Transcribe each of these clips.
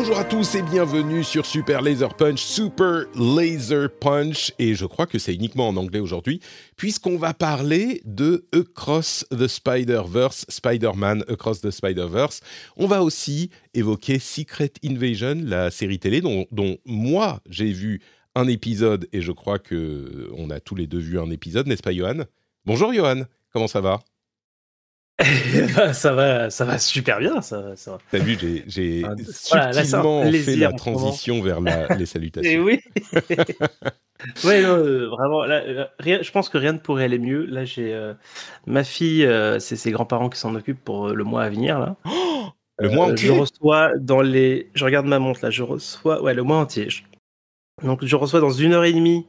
Bonjour à tous et bienvenue sur Super Laser Punch, Super Laser Punch, et je crois que c'est uniquement en anglais aujourd'hui, puisqu'on va parler de Across the Spider-Verse, Spider-Man Across the Spider-Verse. On va aussi évoquer Secret Invasion, la série télé dont, moi j'ai vu un épisode, et je crois que on a tous les deux vu un épisode, n'est-ce pas Johan? Bonjour Johan, comment ça va? ça va, ça va super bien. Ça. T'as vu, j'ai, j'ai Ah, voilà, subtilement fait plaisir la transition vers la- les salutations. Et oui. ouais, non, euh, vraiment. Là, euh, rien, je pense que rien ne pourrait aller mieux. Là, j'ai euh, ma fille, euh, c'est ses grands-parents qui s'en occupent pour le mois à venir. Là. Le mois entier Je reçois dans les. Je regarde ma montre là. Je reçois. Ouais, le mois entier. Je- Donc, je reçois dans une heure et demie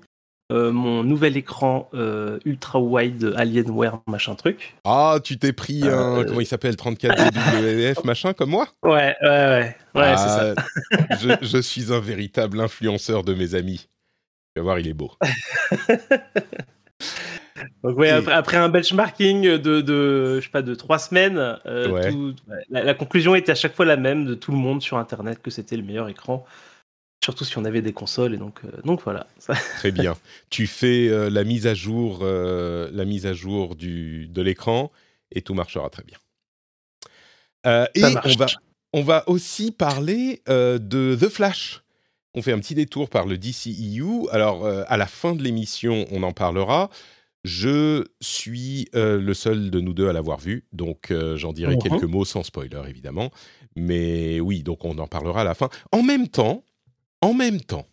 euh, mon nouvel écran euh, ultra wide Alienware machin truc. Ah, tu t'es pris un, Euh, comment il s'appelle, 34 WF machin comme moi? Ouais, ouais, ouais. Ouais, c'est ça. Ah, je, je suis un véritable influenceur de mes amis. Tu vas voir, il est beau. Donc ouais, après, après un benchmarking de, de je sais pas de trois semaines, euh, Ouais. tout- la, la conclusion était à chaque fois la même de tout le monde sur internet que c'était le meilleur écran, surtout si on avait des consoles et donc euh, donc voilà. Très bien. tu fais euh, la mise à jour, euh, la mise à jour du, de l'écran et tout marchera très bien. Euh, et Ça on marche. va, on va aussi parler euh, de The Flash. On fait un petit détour par le DCEU. Alors, euh, à la fin de l'émission, on en parlera. Je suis euh, le seul de nous deux à l'avoir vu, donc euh, j'en dirai quelques mots sans spoiler, évidemment. Mais oui, donc on en parlera à la fin. En même temps, en même temps,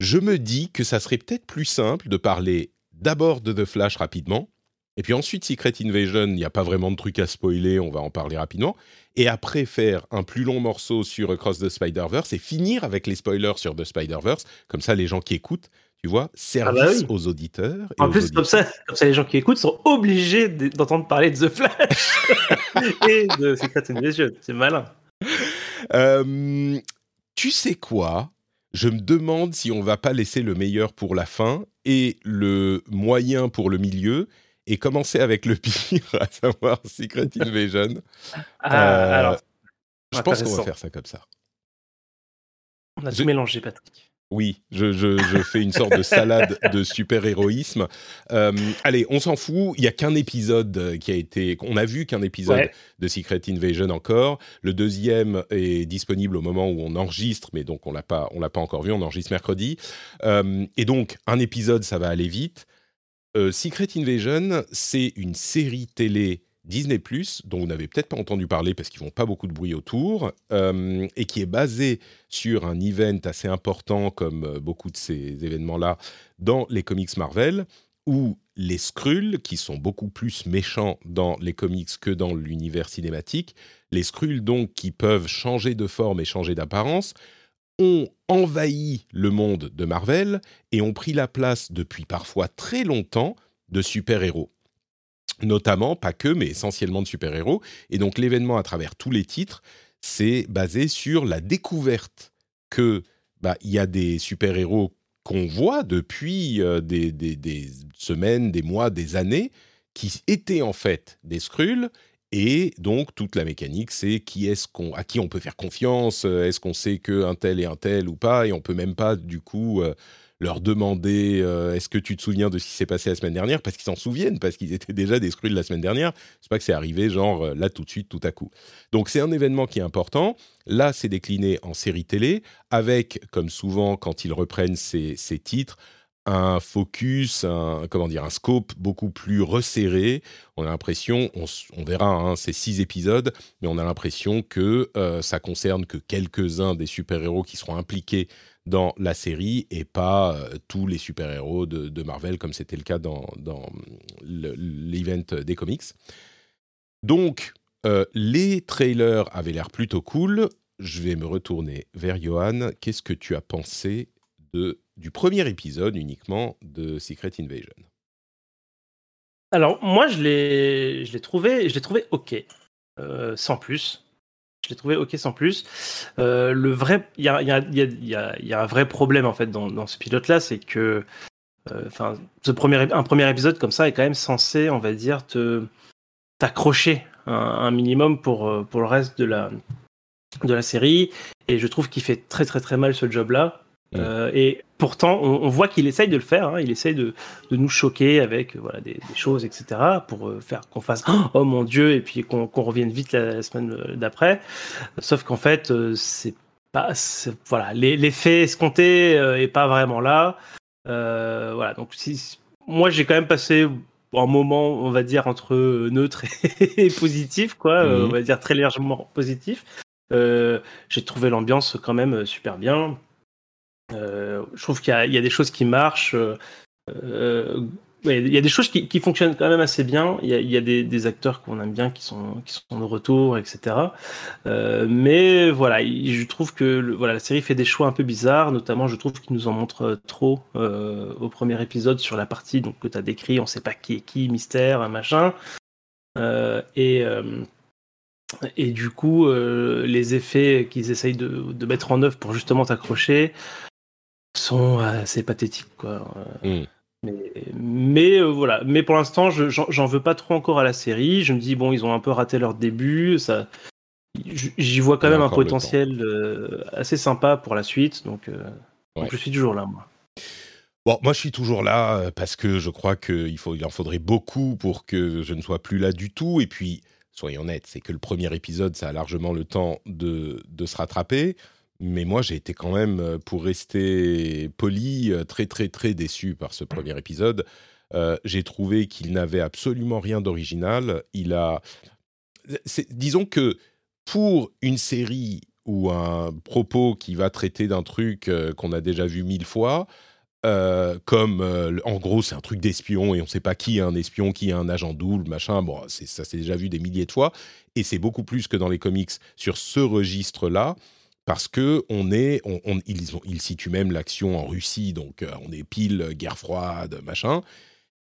je me dis que ça serait peut-être plus simple de parler d'abord de The Flash rapidement, et puis ensuite Secret Invasion, il n'y a pas vraiment de trucs à spoiler, on va en parler rapidement, et après faire un plus long morceau sur Across the Spider-Verse et finir avec les spoilers sur The Spider-Verse, comme ça les gens qui écoutent, tu vois, service Ah bah oui. aux auditeurs. et En aux plus comme ça, comme ça les gens qui écoutent sont obligés d'entendre parler de The Flash et de Secret Invasion. C'est malin. Euh, tu sais quoi? Je me demande si on va pas laisser le meilleur pour la fin et le moyen pour le milieu et commencer avec le pire, à savoir Secret Invasion. Ah, Euh, alors, je pense qu'on va faire ça comme ça. on a je- tout mélangé, Patrick. Oui, je, je- je fais une sorte de salade de super-héroïsme. Euh, allez, on s'en fout. Il y a qu'un épisode euh, qui a été. On a vu qu'un épisode Ouais. de Secret Invasion encore. Le deuxième est disponible au moment où on enregistre, mais donc on l'a pas, on l'a pas encore vu. On enregistre mercredi. Euh, et donc un épisode, ça va aller vite. Euh, Secret Invasion, c'est une série télé Disney dont vous n'avez peut-être pas entendu parler parce qu'ils font pas beaucoup de bruit autour, euh, et qui est basée sur un event assez important comme euh, beaucoup de ces événements-là dans les comics Marvel, où les Skrulls, qui sont beaucoup plus méchants dans les comics que dans l'univers cinématique, les Skrulls donc qui peuvent changer de forme et changer d'apparence, ont envahi le monde de Marvel et ont pris la place depuis parfois très longtemps de super-héros. Notamment, pas que, mais essentiellement de super-héros. Et donc l'événement à travers tous les titres, c'est basé sur la découverte que bah, il y a des super-héros qu'on voit depuis euh, des, des- des semaines, des mois, des années, qui étaient en fait des Skrulls. Et donc toute la mécanique, c'est qui est-ce qu'on, à qui on peut faire confiance, euh, est-ce qu'on sait que un tel est un tel ou pas, et on peut même pas du coup euh, leur demander euh, est-ce que tu te souviens de ce qui s'est passé la semaine dernière? Parce qu'ils s'en souviennent parce qu'ils étaient déjà des Skrulls la semaine dernière. C'est pas que c'est arrivé genre euh, là tout de suite tout à coup. Donc c'est un événement qui est important. Là, c'est décliné en série télé avec, comme souvent quand ils reprennent ces, ces titres, un focus, un, comment dire, un scope beaucoup plus resserré. On a l'impression, on, verra, hein, c'est six épisodes, mais on a l'impression que euh, ça concerne que quelques-uns des super-héros qui seront impliqués dans la série et pas euh, tous les super-héros de, Marvel comme c'était le cas dans, dans l'event des comics. Donc, euh, les trailers avaient l'air plutôt cool. Je vais me retourner vers Johan. Qu'est-ce que tu as pensé de du premier épisode uniquement de Secret Invasion? Alors moi je l'ai trouvé je trouvé ok euh, sans plus. Je l'ai trouvé ok sans plus. Euh, le vrai il y a, un vrai problème en fait dans, ce pilote là c'est que euh, enfin ce premier un premier épisode comme ça est quand même censé on va dire te t'accrocher un, un, minimum pour pour le reste de la de la série et je trouve qu'il fait très très très mal ce job là Mm. Euh, et pourtant, on, voit qu'il essaye de le faire. Hein. il essaye de, de, nous choquer avec voilà, des, choses, etc., pour euh, faire qu'on fasse oh mon Dieu, et puis qu'on revienne vite la, semaine euh, d'après. Sauf qu'en fait, c'est pas. Voilà, l'effet escompté est pas vraiment là. voilà, donc si, moi, j'ai quand même passé un moment, on va dire, entre neutre et, positif, quoi, mm. on va dire très légèrement positif. j'ai trouvé l'ambiance quand même super bien. Euh, je trouve qu'il y, a des choses qui marchent. Euh, euh, il y a des choses qui, fonctionnent quand même assez bien. Il y a, des, acteurs qu'on aime bien qui sont, qui sont de retour, etc. Mais voilà, je trouve que voilà, la série fait des choix un peu bizarres. Notamment, je trouve qu'il nous en montre trop au premier épisode sur la partie donc, que tu as décrit. On ne sait pas qui est qui, mystère, machin. Et, et du coup, les effets qu'ils essayent de, mettre en œuvre pour justement t'accrocher, sont assez pathétiques quoi. Hmm. Mais, mais euh, voilà, mais pour l'instant, j'en veux pas trop encore à la série. Je me dis bon, ils ont un peu raté leur début. Ça, j'y vois quand même un potentiel euh, assez sympa pour la suite. Donc, euh, donc, je suis toujours là, moi. Bon, moi je suis toujours là parce que je crois qu'il faut, il en faudrait beaucoup pour que je ne sois plus là du tout. Et puis, soyons honnêtes, c'est que le premier épisode, ça a largement le temps de, de se rattraper. Mais moi, j'ai été quand même, euh, pour rester poli, euh, très très très déçu par ce premier épisode. Euh, j'ai trouvé qu'il n'avait absolument rien d'original. Il a, disons que pour une série ou un propos qui va traiter d'un truc qu'on a déjà vu mille fois, comme en gros c'est un truc d'espion et on ne sait pas qui est un espion, qui est un agent double, machin. Bon, ça s'est déjà vu des milliers de fois et c'est beaucoup plus que dans les comics sur ce registre-là parce que on est, ils, situent même l'action en Russie, donc euh, on est pile guerre froide, machin.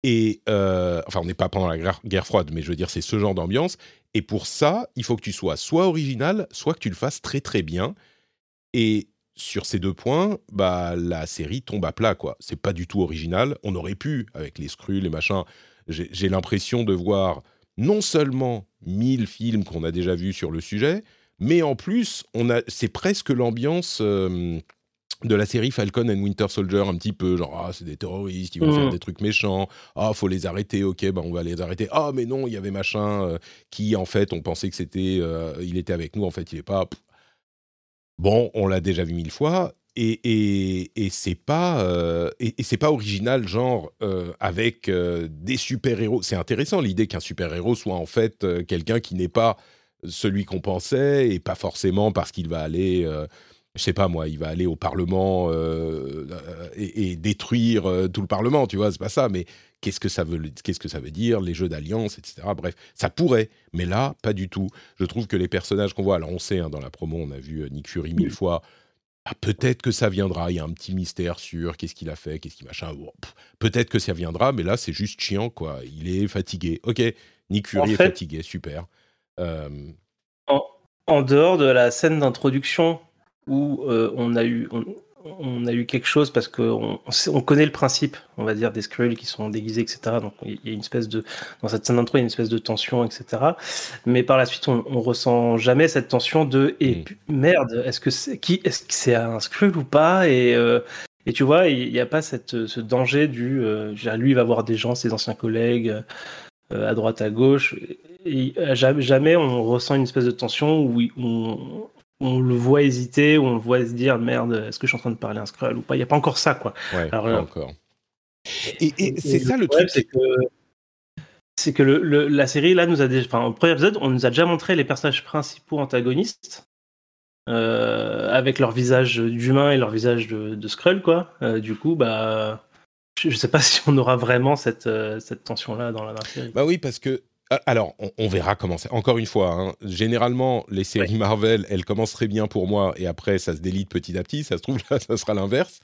Et euh, enfin, on n'est pas pendant la guerre, froide, mais je veux dire, c'est ce genre d'ambiance. Et pour ça, il faut que tu sois soit original, soit que tu le fasses très très bien. Et sur ces deux points, bah la série tombe à plat, quoi. C'est pas du tout original. On aurait pu, avec les scrues, les machins. J'ai l'impression de voir non seulement mille films qu'on a déjà vus sur le sujet, mais en plus, on a, c'est presque l'ambiance euh, de la série Falcon and Winter Soldier, un petit peu, genre, ah, c'est des terroristes, ils vont faire mm. des trucs méchants, ah, faut les arrêter, ok, bah, on va les arrêter, ah, mais non, il y avait machin euh, qui, en fait, on pensait que c'était, euh, il était avec nous, en fait, il est pas. Bon, on l'a déjà vu mille fois, et, et, et c'est pas et, et c'est pas original genre avec des super héros c'est intéressant l'idée qu'un super héros soit en fait quelqu'un qui n'est pas celui qu'on pensait et pas forcément parce qu'il va aller euh, je sais pas moi, il va aller au Parlement euh, et, détruire euh, tout le Parlement, tu vois, c'est pas ça. Mais qu'est-ce que ça veut, qu'est-ce que ça veut dire, les jeux d'alliance, etc. Bref, ça pourrait, mais là, pas du tout. Je trouve que les personnages qu'on voit, alors on sait, hein, dans la promo, on a vu Nick Fury mille fois. Ah, peut-être que ça viendra. Il y a un petit mystère sur qu'est-ce qu'il a fait, qu'est-ce qu'il machin. peut-être que ça viendra, mais là, c'est juste chiant, quoi. Il est fatigué. Ok, Nick Fury est fatigué, super. Euh, en, dehors de la scène d'introduction où euh, on a eu on, a eu quelque chose parce qu'on on connaît le principe, on va dire, des Skrulls qui sont déguisés, etc. Donc il y a une espèce de dans cette scène d'intro, il y a une espèce de tension, etc. Mais par la suite, on, on ressent jamais cette tension de et mm. merde, est-ce que c'est qui, est-ce que c'est un Skrull ou pas? Et euh, et tu vois, il n'y a pas cette, ce danger du, lui il va voir des gens, ses anciens collègues, à droite, à gauche et euh, jamais on ressent une espèce de tension où on, on le voit hésiter, où on le voit se dire merde, est-ce que je suis en train de parler un scroll ou pas? Il n'y a pas encore ça, quoi. Ouais, pas encore. Et, c'est ça le truc. C'est que, c'est que le, la série, là, nous a déjà. Enfin, au premier épisode, on nous a déjà montré les personnages principaux antagonistes. Euh, avec leur visage d'humain et leur visage de, de Skrull, quoi. Euh, du coup, bah. Je sais pas si on aura vraiment cette, euh, cette tension-là dans la série. Bah oui, parce que alors, on, verra comment c'est. Encore une fois, hein, généralement, les séries Marvel, elles commencent très bien pour moi et après, ça se délite petit à petit. Ça se trouve, là, ça sera l'inverse.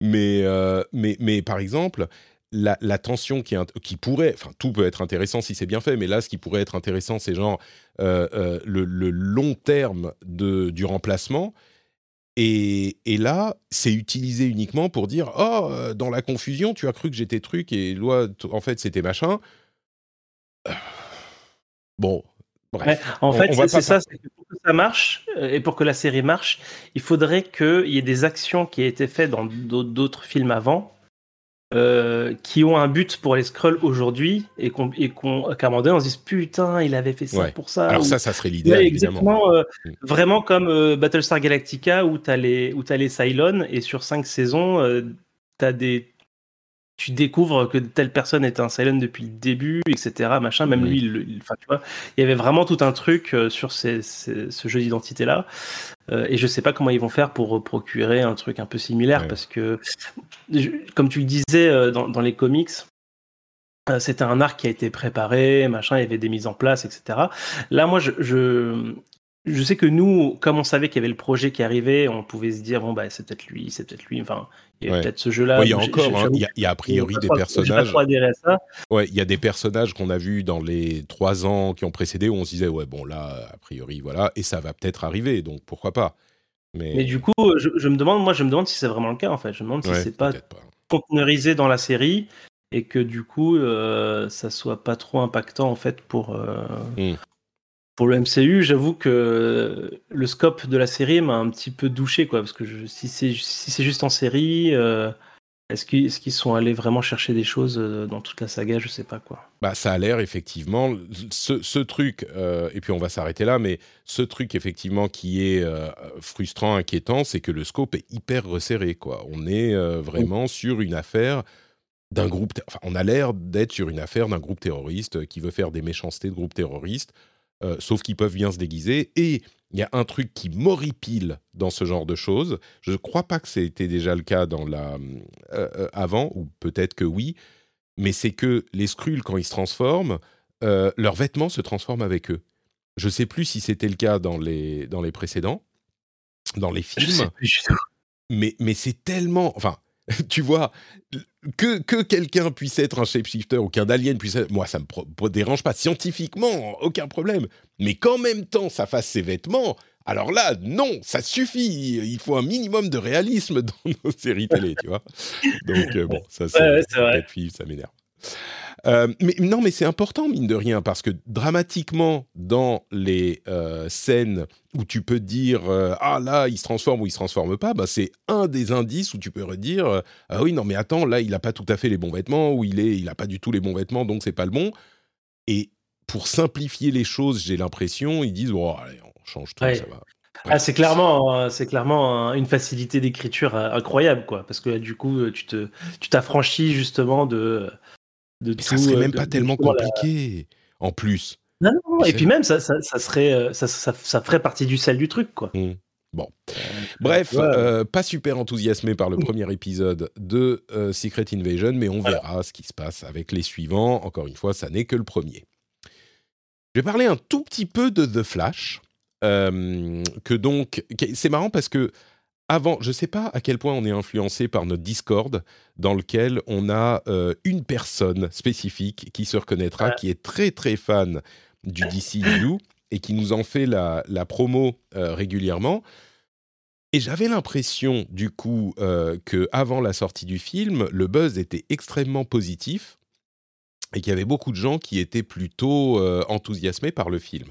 Mais, euh, mais, mais par exemple, la, tension qui, qui pourrait, enfin, tout peut être intéressant si c'est bien fait, mais là, ce qui pourrait être intéressant, c'est genre euh, le, long terme de, du remplacement. Et, et, là, c'est utilisé uniquement pour dire Oh, dans la confusion, tu as cru que j'étais truc et loi, en fait, c'était machin. Bon, en fait, c'est ça, pour que ça marche euh, et pour que la série marche, il faudrait qu'il y ait des actions qui aient été faites dans d'autres films avant, euh, qui ont un but pour les scrolls aujourd'hui et qu'on, qu'à un moment donné on se dise putain, il avait fait ça pour ça. Alors ça, ça serait l'idée. exactement. Euh, mm. Vraiment comme Battlestar Galactica où tu as les où as les Cylons et sur cinq saisons, tu as des tu découvres que telle personne est un Cylon depuis le début, etc. Machin. Même lui, il, tu vois, il y avait vraiment tout un truc euh, sur ce jeu d'identité là. Euh, et je sais pas comment ils vont faire pour procurer un truc un peu similaire parce que, comme tu le disais euh, dans, les comics, c'était un arc qui a été préparé, machin, il y avait des mises en place, etc. Là, moi, je, je sais que nous, comme on savait qu'il y avait le projet qui arrivait, on pouvait se dire bon bah c'est peut-être lui, c'est peut-être lui. Enfin, il y a peut-être ce jeu-là. il y a encore, hein, il, y a, a priori des personnages. Ouais, il y a des personnages qu'on a vus dans les trois ans qui ont précédé où on se disait ouais bon là a priori voilà et ça va peut-être arriver donc pourquoi pas. Mais, Mais du coup, je, me demande, moi je me demande si c'est vraiment le cas en fait. Je me demande si c'est pas, pas conteneurisé dans la série et que du coup euh, ça soit pas trop impactant en fait pour. Euh, hmm pour le MCU, j'avoue que le scope de la série m'a un petit peu douché, quoi, parce que si c'est si juste en série, euh, est-ce qu'ils sont allés vraiment chercher des choses euh, dans toute la saga Je sais pas quoi. Bah, ça a l'air effectivement ce, truc, euh, et puis on va s'arrêter là, mais ce truc effectivement qui est frustrant, inquiétant, c'est que le scope est hyper resserré, quoi. On est vraiment sur une affaire d'un groupe, enfin, on a l'air d'être sur une affaire d'un groupe terroriste qui veut faire des méchancetés de groupe terroriste euh, sauf qu'ils peuvent bien se déguiser. Et il y a un truc qui m'horripile dans ce genre de choses. Je ne crois pas que c'était déjà le cas dans la, euh, euh, avant, ou peut-être que oui, mais c'est que les Skrulls, quand ils se transforment, leurs vêtements se transforment avec eux. Je ne sais plus si c'était le cas dans les, dans les précédents, dans les films. Mais, mais c'est tellement. Enfin, tu vois, que, que quelqu'un puisse être un shapeshifter ou qu'un alien puisse être... Moi, ça me dérange pas. Scientifiquement, aucun problème. Mais qu'en même temps, ça fasse ses vêtements, alors là, non, ça suffit. Il faut un minimum de réalisme dans nos séries télé, tu vois. Donc, euh, bon, ça, c'est ouais, ça m'énerve. Euh, mais non, mais c'est important, mine de rien, parce que dramatiquement, dans les euh, scènes où tu peux dire euh, Ah là, il se transforme ou il se transforme pas, bah, c'est un des indices où tu peux redire Ah oui, non, mais attends, là, il n'a pas tout à fait les bons vêtements, ou il n'a il a pas du tout les bons vêtements, donc c'est pas le bon. Et pour simplifier les choses, j'ai l'impression, ils disent Oh, allez, on change tout, ça va. Ah, c'est clairement, c'est clairement une facilité d'écriture incroyable, quoi. Parce que du coup, tu te, tu t'affranchis justement de, de Ça serait même pas tellement compliqué, en plus. Non, non, et puis même, ça, ça, serait, euh, ça, ça, ferait partie du sel du truc, quoi. Mmh. Bon. Euh, Bref, euh, pas super enthousiasmé par le premier épisode de Secret Invasion, mais on verra ce qui se passe avec les suivants. Encore une fois, ça n'est que le premier. Je vais parler un tout petit peu de The Flash. que donc, c'est marrant parce que avant, je ne sais pas à quel point on est influencé par notre Discord, dans lequel on a euh, une personne spécifique qui se reconnaîtra, qui est très très fan du DCU et qui nous en fait la, promo euh, régulièrement. Et j'avais l'impression, du coup, euh, que avant la sortie du film, le buzz était extrêmement positif et qu'il y avait beaucoup de gens qui étaient plutôt enthousiasmés par le film.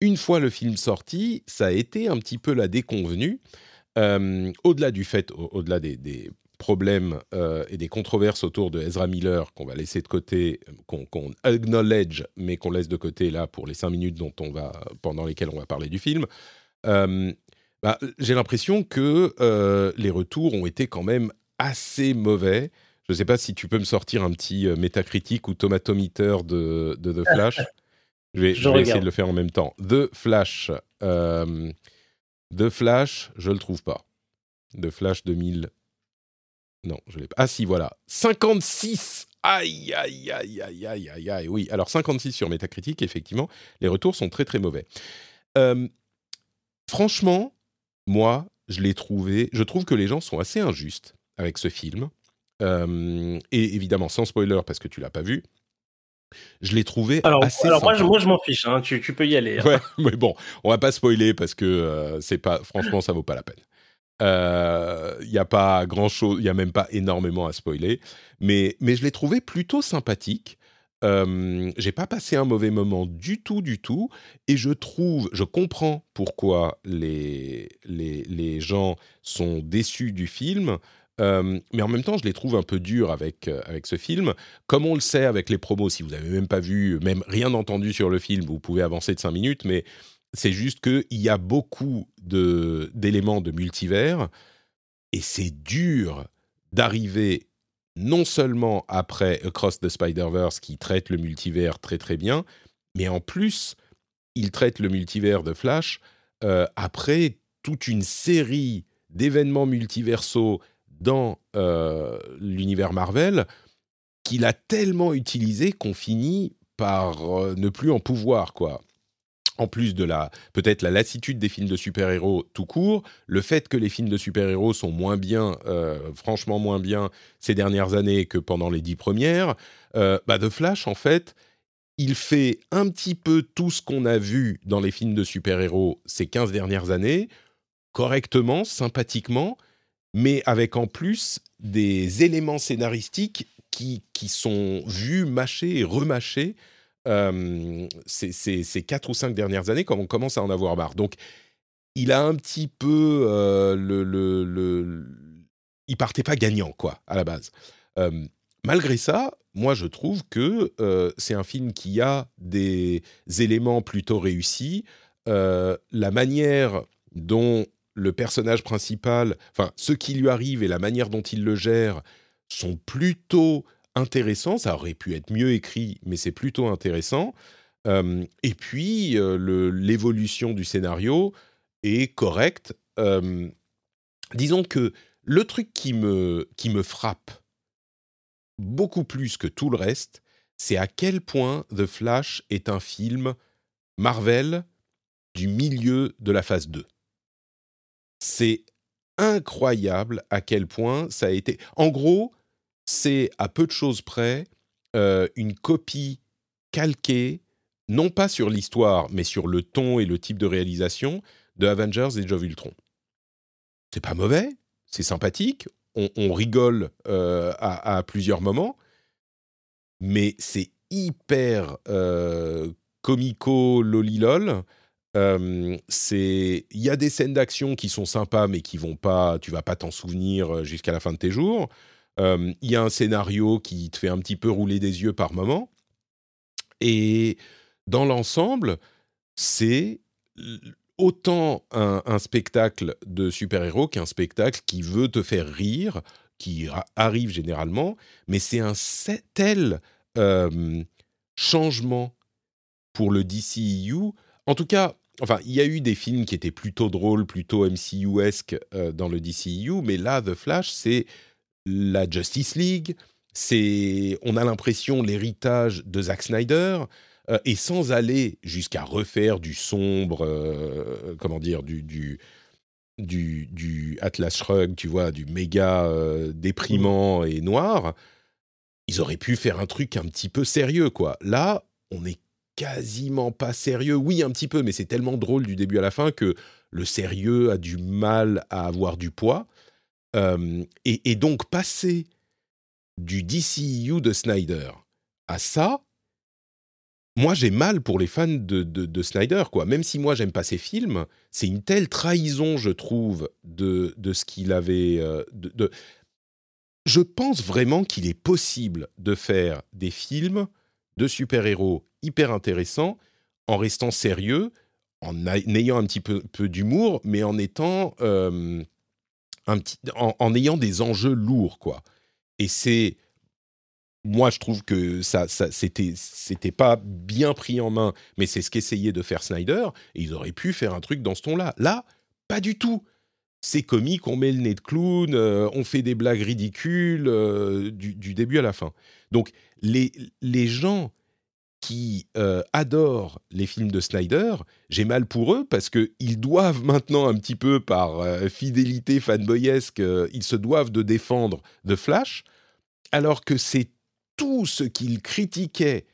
Une fois le film sorti, ça a été un petit peu la déconvenue au-delà du fait, au-delà des, problèmes euh, et des controverses autour de Ezra Miller qu'on va laisser de côté, qu'on acknowledge, mais qu'on laisse de côté là pour les cinq minutes dont on va, pendant lesquelles on va parler du film. Bah, j'ai l'impression que euh, les retours ont été quand même assez mauvais Je ne sais pas si tu peux me sortir un petit euh, métacritique ou tomatometer de, de The Flash. je vais, je vais essayer de le faire en même temps. The Flash. The Flash, je le trouve pas. The Flash 2000. Non, je l'ai pas. Ah si, voilà. 56 Aïe, aïe, aïe, aïe, aïe, aïe, aïe. Oui, alors 56 sur Metacritic, effectivement, les retours sont très, très mauvais. Euh, franchement, moi, je l'ai trouvé. Je trouve que les gens sont assez injustes avec ce film. Euh, et évidemment, sans spoiler, parce que tu l'as pas vu. Je l'ai trouvé alors, assez. Alors moi, je, moi, je m'en fiche. Hein, tu, tu, peux y aller. Hein. Ouais, mais bon, on va pas spoiler parce que euh, c'est pas. Franchement, ça vaut pas la peine. Il euh, n'y a pas grand chose, il n'y a même pas énormément à spoiler, mais, mais je l'ai trouvé plutôt sympathique. Euh, j'ai pas passé un mauvais moment du tout, du tout, et je trouve, je comprends pourquoi les, les, les gens sont déçus du film. Euh, mais en même temps, je les trouve un peu durs avec, euh, avec ce film. Comme on le sait avec les promos, si vous n'avez même pas vu, même rien entendu sur le film, vous pouvez avancer de 5 minutes, mais c'est juste qu'il y a beaucoup d'éléments de, multivers et c'est dur d'arriver non seulement après Across the Spider-Verse qui traite le multivers très très bien, mais en plus, il traite le multivers de Flash euh, après toute une série d'événements multiversaux dans euh, l'univers Marvel qu'il a tellement utilisé qu'on finit par euh, ne plus en pouvoir, quoi. En plus de la peut-être la lassitude des films de super-héros tout court, le fait que les films de super-héros sont moins bien, euh, franchement moins bien ces dernières années que pendant les dix premières, bah The Flash en fait, il fait un petit peu tout ce qu'on a vu dans les films de super-héros ces 15 dernières années, correctement, sympathiquement, mais avec en plus des éléments scénaristiques qui, qui sont vus, mâchés et remâchés euh, ces, quatre ou cinq dernières années, comme on commence à en avoir marre. Donc, il a un petit peu euh, le, le, il partait pas gagnant quoi à la base. Euh, malgré ça, moi je trouve que c'est un film qui a des éléments plutôt réussis. la manière dont le personnage principal, enfin ce qui lui arrive et la manière dont il le gère sont plutôt intéressant. Ça aurait pu être mieux écrit, mais c'est plutôt intéressant. Euh, et puis, euh, l'évolution du scénario est correcte. Euh, disons que le truc qui me, qui me frappe beaucoup plus que tout le reste, c'est à quel point The Flash est un film Marvel du milieu de la phase 2. C'est incroyable à quel point ça a été... En gros, c'est à peu de choses près euh, une copie calquée, non pas sur l'histoire, mais sur le ton et le type de réalisation de Avengers et Joe Ultron. C'est pas mauvais, c'est sympathique, on, rigole euh, à, plusieurs moments, mais c'est hyper euh, comico lolilol. Euh, c'est il y a des scènes d'action qui sont sympas mais qui vont pas tu vas pas t'en souvenir jusqu'à la fin de tes jours euh, il y a un scénario qui te fait un petit peu rouler des yeux par moment. Et dans l'ensemble, c'est autant un, spectacle de super-héros qu'un spectacle qui veut te faire rire, qui arrive généralement, mais c'est un tel euh, changement pour le DCEU. En tout cas, enfin, il y a eu des films qui étaient plutôt drôles, plutôt MCU-esque euh, dans le DCEU, mais là, The Flash, c'est la Justice League, c'est, on a l'impression, l'héritage de Zack Snyder, euh, et sans aller jusqu'à refaire du sombre, euh, comment dire, du, du, du, Atlas Shrug, tu vois, du méga déprimant et noir, ils auraient pu faire un truc un petit peu sérieux, quoi. Là, on est quasiment pas sérieux. Oui, un petit peu, mais c'est tellement drôle du début à la fin que le sérieux a du mal à avoir du poids. Et, donc passer du DCU de Snyder à ça, moi j'ai mal pour les fans de, de, Snyder, quoi. Même si moi j'aime pas ses films, c'est une telle trahison, je trouve, de, de ce qu'il avait. Euh, de, Je pense vraiment qu'il est possible de faire des films de super-héros hyper intéressants en restant sérieux, en, ayant un petit peu, d'humour, mais en étant. Euh, en, ayant des enjeux lourds, quoi. Et c'est moi, je trouve que ça, ça c'était, c'était pas bien pris en main, mais c'est ce qu'essayait de faire Snyder. Et ils auraient pu faire un truc dans ce ton-là. Là, pas du tout. C'est comique, on met le nez de clown, euh, on fait des blagues ridicules euh, du, début à la fin. Donc, les, les gens qui euh, adorent les films de Snyder, j'ai mal pour eux parce qu'ils doivent maintenant un petit peu par fidélité fanboyesque, ils se doivent de défendre The Flash, alors que c'est tout ce qu'il critiquait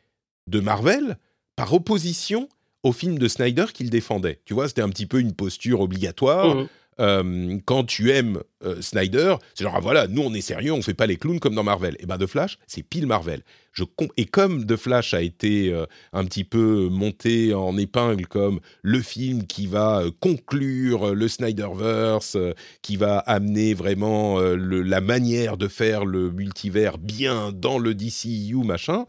de Marvel par opposition au film de Snyder qu'il défendait. Tu vois, c'était un petit peu une posture obligatoire. Mmh. Euh, quand tu aimes euh, Snyder, c'est genre ah, voilà, nous on est sérieux, on fait pas les clowns comme dans Marvel. Et ben The Flash, c'est pile Marvel. Et comme The Flash a été euh, un petit peu monté en épingle comme le film qui va conclure le Snyderverse, qui va amener vraiment la manière de faire le multivers bien dans le DCU e machin.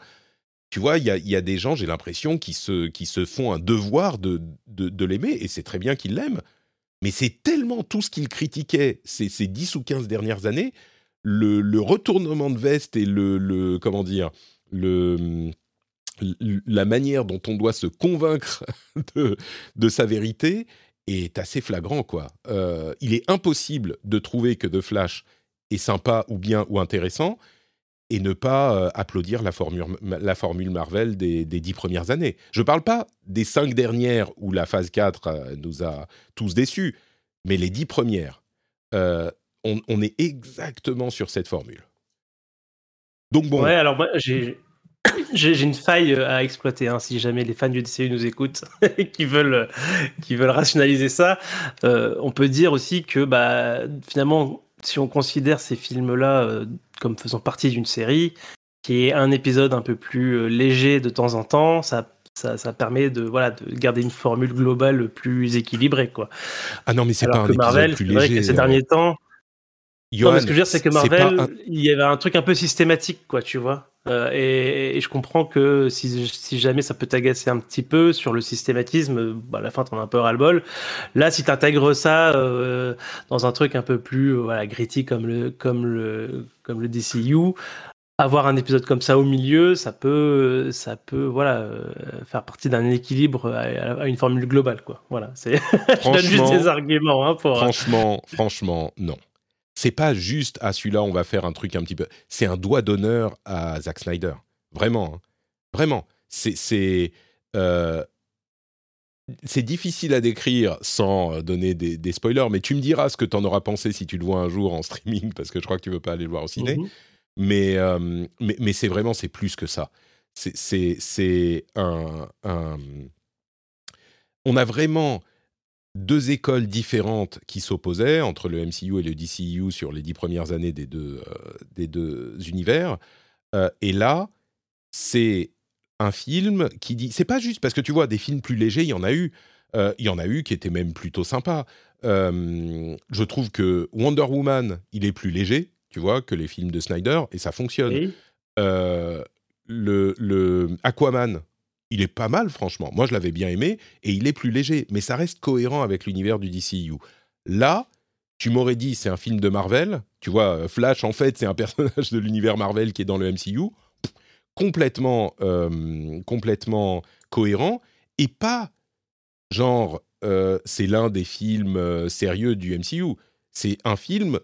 Tu vois, il y, a, des gens, j'ai l'impression, qui se, qui se font un devoir de, de, de l'aimer, et c'est très bien qu'ils l'aiment mais c'est tellement tout ce qu'il critiquait ces, ces 10 ou 15 dernières années, le, retournement de veste et le, comment dire, le, la manière dont on doit se convaincre de, sa vérité est assez flagrant, quoi. Euh, il est impossible de trouver que The Flash est sympa ou bien ou intéressant et ne pas euh, applaudir la formule, Marvel des, dix premières années. Je ne parle pas des cinq dernières où la phase 4 euh, nous a tous déçus, mais les dix premières, euh, on, est exactement sur cette formule. Donc bon. Ouais, alors. J'ai une faille à exploiter hein, si jamais les fans du DCU nous écoutent et qui veulent, qui veulent rationaliser ça. on peut dire aussi que bah, finalement, si on considère ces films-là euh, comme faisant partie d'une série, qui est un épisode un peu plus euh, léger de temps en temps, ça, ça, permet de, voilà, de garder une formule globale plus équilibrée. Quoi. Ah non, mais c'est pas un Marvel, épisode plus léger. Que ces derniers temps. Non, ce que je veux dire, c'est que Marvel, il y avait un truc un peu systématique, quoi, tu vois. Euh, et, je comprends que si, si jamais ça peut t'agacer un petit peu sur le systématisme, bah, à la fin, t'en as un peu ras-le-bol. Là, si t'intègres ça euh, dans un truc un peu plus euh, voilà, gritty comme le, comme, le, comme le DCU, avoir un épisode comme ça au milieu, ça peut, ça peut voilà, faire partie d'un équilibre à, une formule globale. Quoi. Voilà, c'est... je donne juste des arguments. Hein, pour... Franchement, franchement, non c'est pas juste à ah, celui-là on va faire un truc un petit peu. C'est un doigt d'honneur à Zack Snyder, vraiment, hein. vraiment. C'est c'est euh, c'est difficile à décrire sans euh, donner des, spoilers, mais tu me diras ce que tu en auras pensé si tu le vois un jour en streaming, parce que je crois que tu veux pas aller le voir au ciné. Mmh mais, euh, mais, mais c'est vraiment c'est plus que ça. C'est un, un, on a vraiment deux écoles différentes qui s'opposaient entre le MCU et le DCU sur les dix premières années des deux, euh, des deux univers. Euh, et là, c'est un film qui dit. C'est pas juste parce que tu vois, des films plus légers, il y en a eu. Euh, il y en a eu qui étaient même plutôt sympas. je trouve que Wonder Woman, il est plus léger, tu vois, que les films de Snyder, et ça fonctionne. le, le Aquaman, il est pas mal, franchement. Moi, je l'avais bien aimé, et il est plus léger, mais ça reste cohérent avec l'univers du DCU. Là, tu m'aurais dit, c'est un film de Marvel. Tu vois, euh, Flash, en fait, c'est un personnage de l'univers Marvel qui est dans le MCU. Complètement, euh, complètement cohérent, et pas genre, euh, c'est l'un des films sérieux du MCU. C'est un film,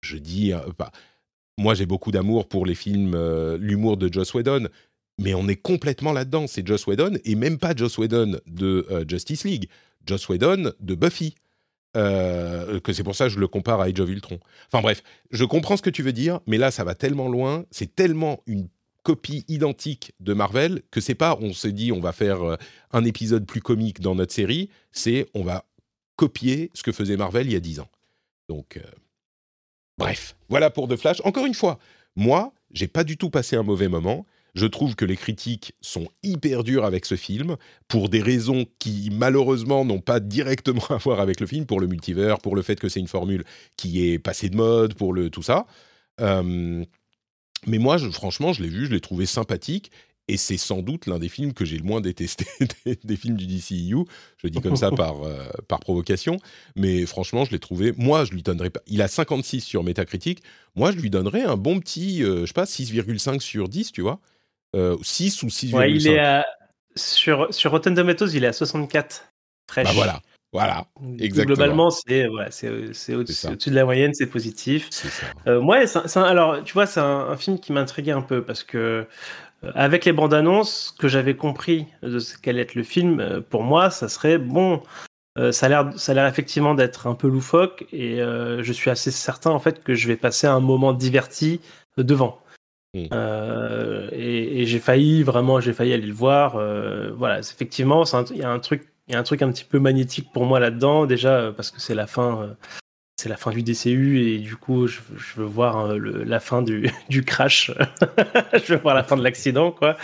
je dis, pas. Moi, j'ai beaucoup d'amour pour les films, l'humour de Joss Whedon, mais on est complètement là-dedans. C'est Joss Whedon, et même pas Joss Whedon de euh, Justice League, Joss Whedon de Buffy. Euh, que c'est pour ça que je le compare à Age of Ultron. Enfin bref, je comprends ce que tu veux dire, mais là ça va tellement loin, c'est tellement une copie identique de Marvel que c'est pas on s'est dit on va faire euh, un épisode plus comique dans notre série, c'est on va copier ce que faisait Marvel il y a dix ans. Donc bref, voilà pour The Flash. Encore une fois, moi, j'ai pas du tout passé un mauvais moment. Je trouve que les critiques sont hyper dures avec ce film, pour des raisons qui malheureusement n'ont pas directement à voir avec le film, pour le multivers, pour le fait que c'est une formule qui est passée de mode, pour le tout ça. Euh, mais moi, franchement, je l'ai vu, je l'ai trouvé sympathique. et c'est sans doute l'un des films que j'ai le moins détesté des, films du DCU. Je le dis comme ça par, euh, par provocation, mais franchement, je l'ai trouvé. Moi, je lui donnerais pas. Il a 56 sur Metacritic. Moi, je lui donnerais un bon petit, euh, je sais pas, 6,5 sur 10, tu vois. 6 ou 6,5. Ouais, il est sur, sur Rotten Tomatoes, il est à 64. Bah voilà. Voilà, exactement. Globalement, c'est c'est au-dessus de la moyenne, c'est positif. Euh, alors, tu vois, c'est un, film qui m'intriguait un peu parce que euh, avec les bandes annonces, que j'avais compris de ce qu'allait être le film, euh, pour moi, ça serait bon. ça a l'air, ça a l'air effectivement d'être un peu loufoque et je suis assez certain en fait que je vais passer un moment diverti devant. Hmm. et, et j'ai failli vraiment, j'ai failli aller le voir. voilà, effectivement, il y a un truc il y a un truc un petit peu magnétique pour moi là-dedans, déjà euh, parce que c'est la fin, euh, c'est la fin du DCU et du coup je, veux voir la fin du, du crash, je veux voir la fin de l'accident quoi.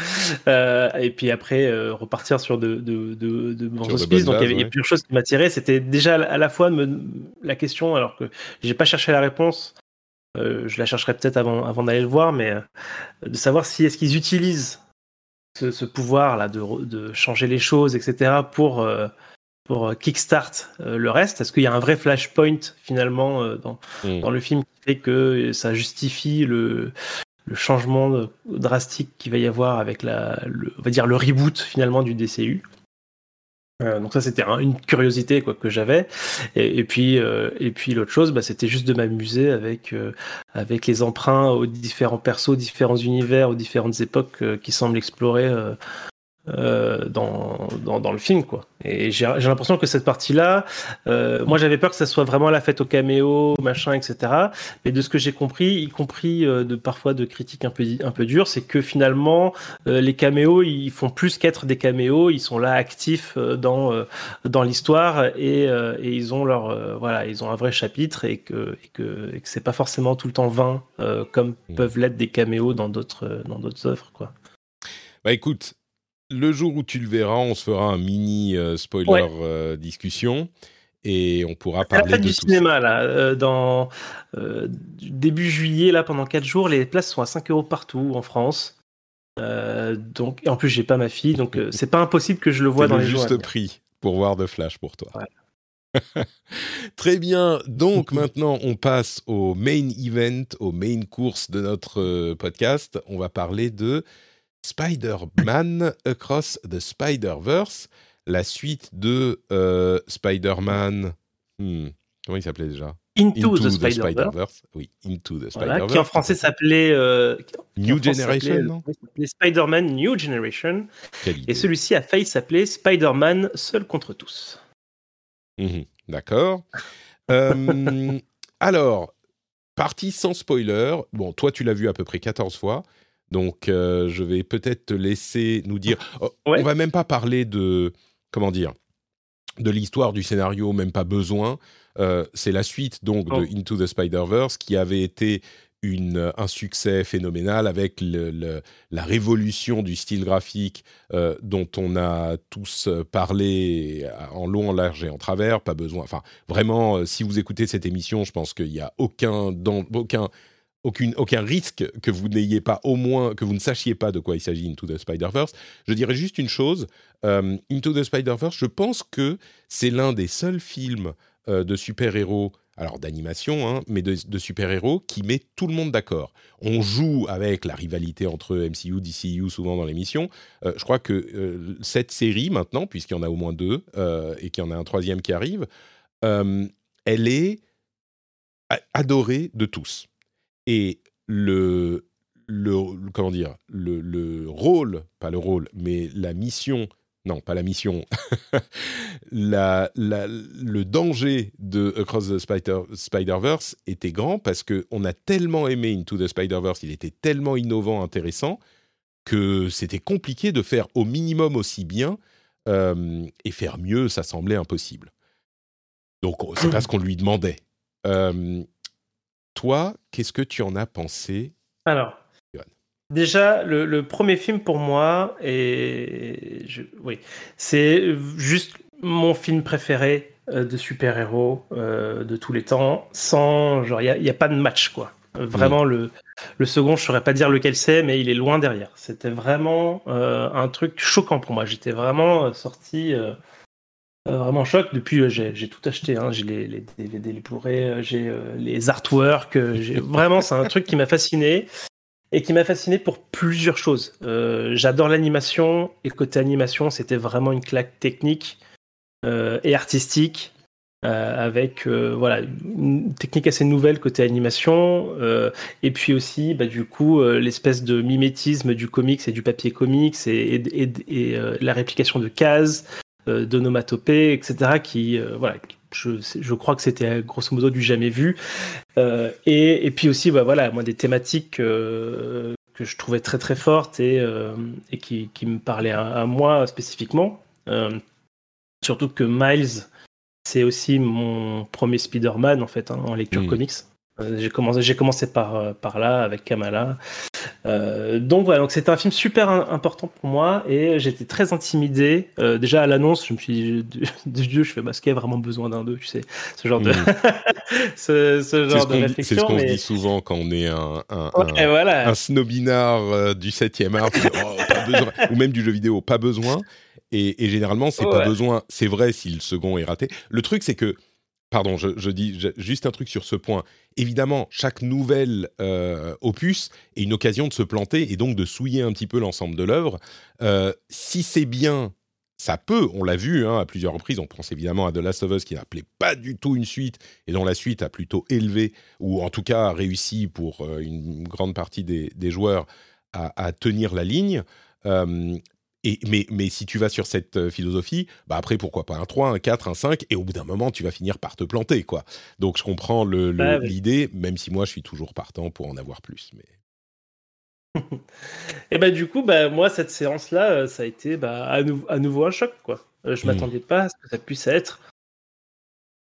Euh, et puis après repartir sur de, de, de, de bons auspices. Donc il y avait plusieurs choses qui m'attiraient. C'était déjà à la fois la question, alors que j'ai pas cherché la réponse. Je la chercherai peut-être avant, avant d'aller le voir, mais de savoir si est-ce qu'ils utilisent ce, pouvoir-là de, de, changer les choses, etc., pour, euh, pour euh, kickstart euh, le reste Est-ce qu'il y a un vrai flashpoint finalement dans, hmm. dans, le film qui fait que ça justifie le, le changement drastique qu'il va y avoir avec la, le, on va dire le reboot finalement du DCU euh, donc ça c'était une curiosité quoi que j'avais. Et, puis euh, et puis l'autre chose bah, c'était juste de m'amuser avec euh, avec les emprunts aux différents persos, aux différents univers, aux différentes époques qui semblent explorer euh, dans, dans, dans, le film quoi. Et j'ai l'impression que cette partie-là, euh, moi j'avais peur que ça soit vraiment la fête au caméo, machin, etc. Mais de ce que j'ai compris, y compris euh, de parfois de critiques un peu un peu dures, c'est que finalement les caméos ils font plus qu'être des caméos, ils sont là actifs dans dans l'histoire et, et, ils ont leur voilà, ils ont un vrai chapitre et que et que, et que c'est pas forcément tout le temps vain comme peuvent l'être des caméos dans d'autres dans d'autres œuvres quoi. Bah écoute, le jour où tu le verras, on se fera un mini euh, spoiler euh, discussion et on pourra parler de du cinéma là euh, dans début juillet là pendant 4 jours les places sont à 5 euros partout en France. Donc en plus j'ai pas ma fille donc c'est pas impossible que je le vois dans le les juste prix pour voir de Flash pour toi. Très bien, donc maintenant on passe au main event, au main course de notre podcast. On va parler de Spider-Man Across the Spider-Verse, la suite de euh, Spider-Man. Hmm, comment il s'appelait déjà? Into, the, Spider-Verse. oui, Into the Spider-Verse. qui en français s'appelait euh, New Generation, Spider-Man New Generation. Et celui-ci a failli s'appeler Spider-Man Seul contre tous. Mhm, d'accord. Euh, alors, partie sans spoiler. Bon, toi, tu l'as vu à peu près 14 fois. Donc, euh, je vais peut-être te laisser nous dire. Oh, on va même pas parler de comment dire de l'histoire du scénario, même pas besoin. Euh, c'est la suite donc de oh. Into the Spider-Verse qui avait été une, un succès phénoménal avec la révolution du style graphique euh, dont on a tous parlé en long, en large et en travers. Pas besoin. Enfin, vraiment, si vous écoutez cette émission, je pense qu'il n'y a aucun, dans, aucun aucun risque que vous n'ayez pas au moins, que vous ne sachiez pas de quoi il s'agit Into the Spider-Verse. Je dirais juste une chose, euh, Into the Spider-Verse, je pense que c'est l'un des seuls films euh, de super-héros, alors d'animation, hein, mais de, super-héros qui met tout le monde d'accord. On joue avec la rivalité entre MCU, DCU souvent dans l'émission. Euh, je crois que cette série maintenant, puisqu'il y en a au moins deux et qu'il y en a un troisième qui arrive, elle est adorée de tous. Et le, le comment dire, le, le, rôle, pas le rôle, mais la mission, non, pas la mission, la, la, le danger de Across the Spider, Spider-Verse était grand parce qu'on a tellement aimé Into the Spider-Verse, il était tellement innovant, intéressant, que c'était compliqué de faire au minimum aussi bien euh, et faire mieux, ça semblait impossible. Donc c'est pas ce qu'on lui demandait. Euh, toi, qu'est-ce que tu en as pensé Alors, déjà, le, premier film pour moi, et oui, c'est juste mon film préféré euh, de super-héros euh, de tous les temps. Sans, genre, il n'y a, pas de match, quoi. Vraiment, le, le second, je saurais pas dire lequel c'est, mais il est loin derrière. C'était vraiment un truc choquant pour moi. J'étais vraiment sorti vraiment choc. Depuis, j'ai tout acheté. Hein. J'ai les, les, DVD, les Blu-ray, j'ai les artworks. Vraiment, c'est un truc qui m'a fasciné et qui m'a fasciné pour plusieurs choses. Euh, J'adore l'animation et côté animation, c'était vraiment une claque technique euh, et artistique euh, avec euh, voilà une technique assez nouvelle côté animation euh, et puis aussi bah, du coup l'espèce de mimétisme du comics et du papier comics et, et, et, et la réplication de cases, d'onomatopées, etc. qui voilà je, je, crois que c'était grosso modo du jamais vu. Euh, et, et, puis aussi, bah, voilà, moi, des thématiques euh, que je trouvais très très fortes et, euh, et qui, qui, me parlaient à, à moi spécifiquement. Euh, surtout que Miles, c'est aussi mon premier Spider-Man en fait, hein, en lecture mmh. comics. Euh, j'ai commencé, j'ai commencé par, euh, par là avec Kamala. Euh, donc voilà, donc c'était un film super important pour moi et j'étais très intimidé. Euh, déjà à l'annonce, je me suis dit, de Dieu, je fais masquer bah, vraiment besoin d'un deux, tu sais, ce genre de, mmh. ce, ce, genre de réflexion. C'est ce qu'on mais... dit souvent quand on est un, un, ouais, un, voilà. un snobinard du 7e art, oh, ou même du jeu vidéo, pas besoin. Et, et généralement, c'est pas besoin. C'est vrai si le second est raté. Le truc, c'est que Pardon, je, dis juste un truc sur ce point. Évidemment, chaque nouvel euh, opus est une occasion de se planter et donc de souiller un petit peu l'ensemble de l'œuvre. Euh, si c'est bien, ça peut, on l'a vu hein, à plusieurs reprises, on pense évidemment à The Last of Us qui n'appelait pas du tout une suite et dont la suite a plutôt élevé, ou en tout cas réussi pour euh, une grande partie des, joueurs à, tenir la ligne. Et, mais, mais, si tu vas sur cette euh, philosophie, bah après, pourquoi pas un 3, un 4, un 5, et au bout d'un moment, tu vas finir par te planter, quoi. Donc, je comprends l'idée, le, bah, oui. même si moi, je suis toujours partant pour en avoir plus. Mais... et bah, du coup, bah, moi, cette séance-là, euh, ça a été bah, à, nou à, nouveau un choc, quoi. Euh, je mmh. m'attendais pas à ce que ça puisse être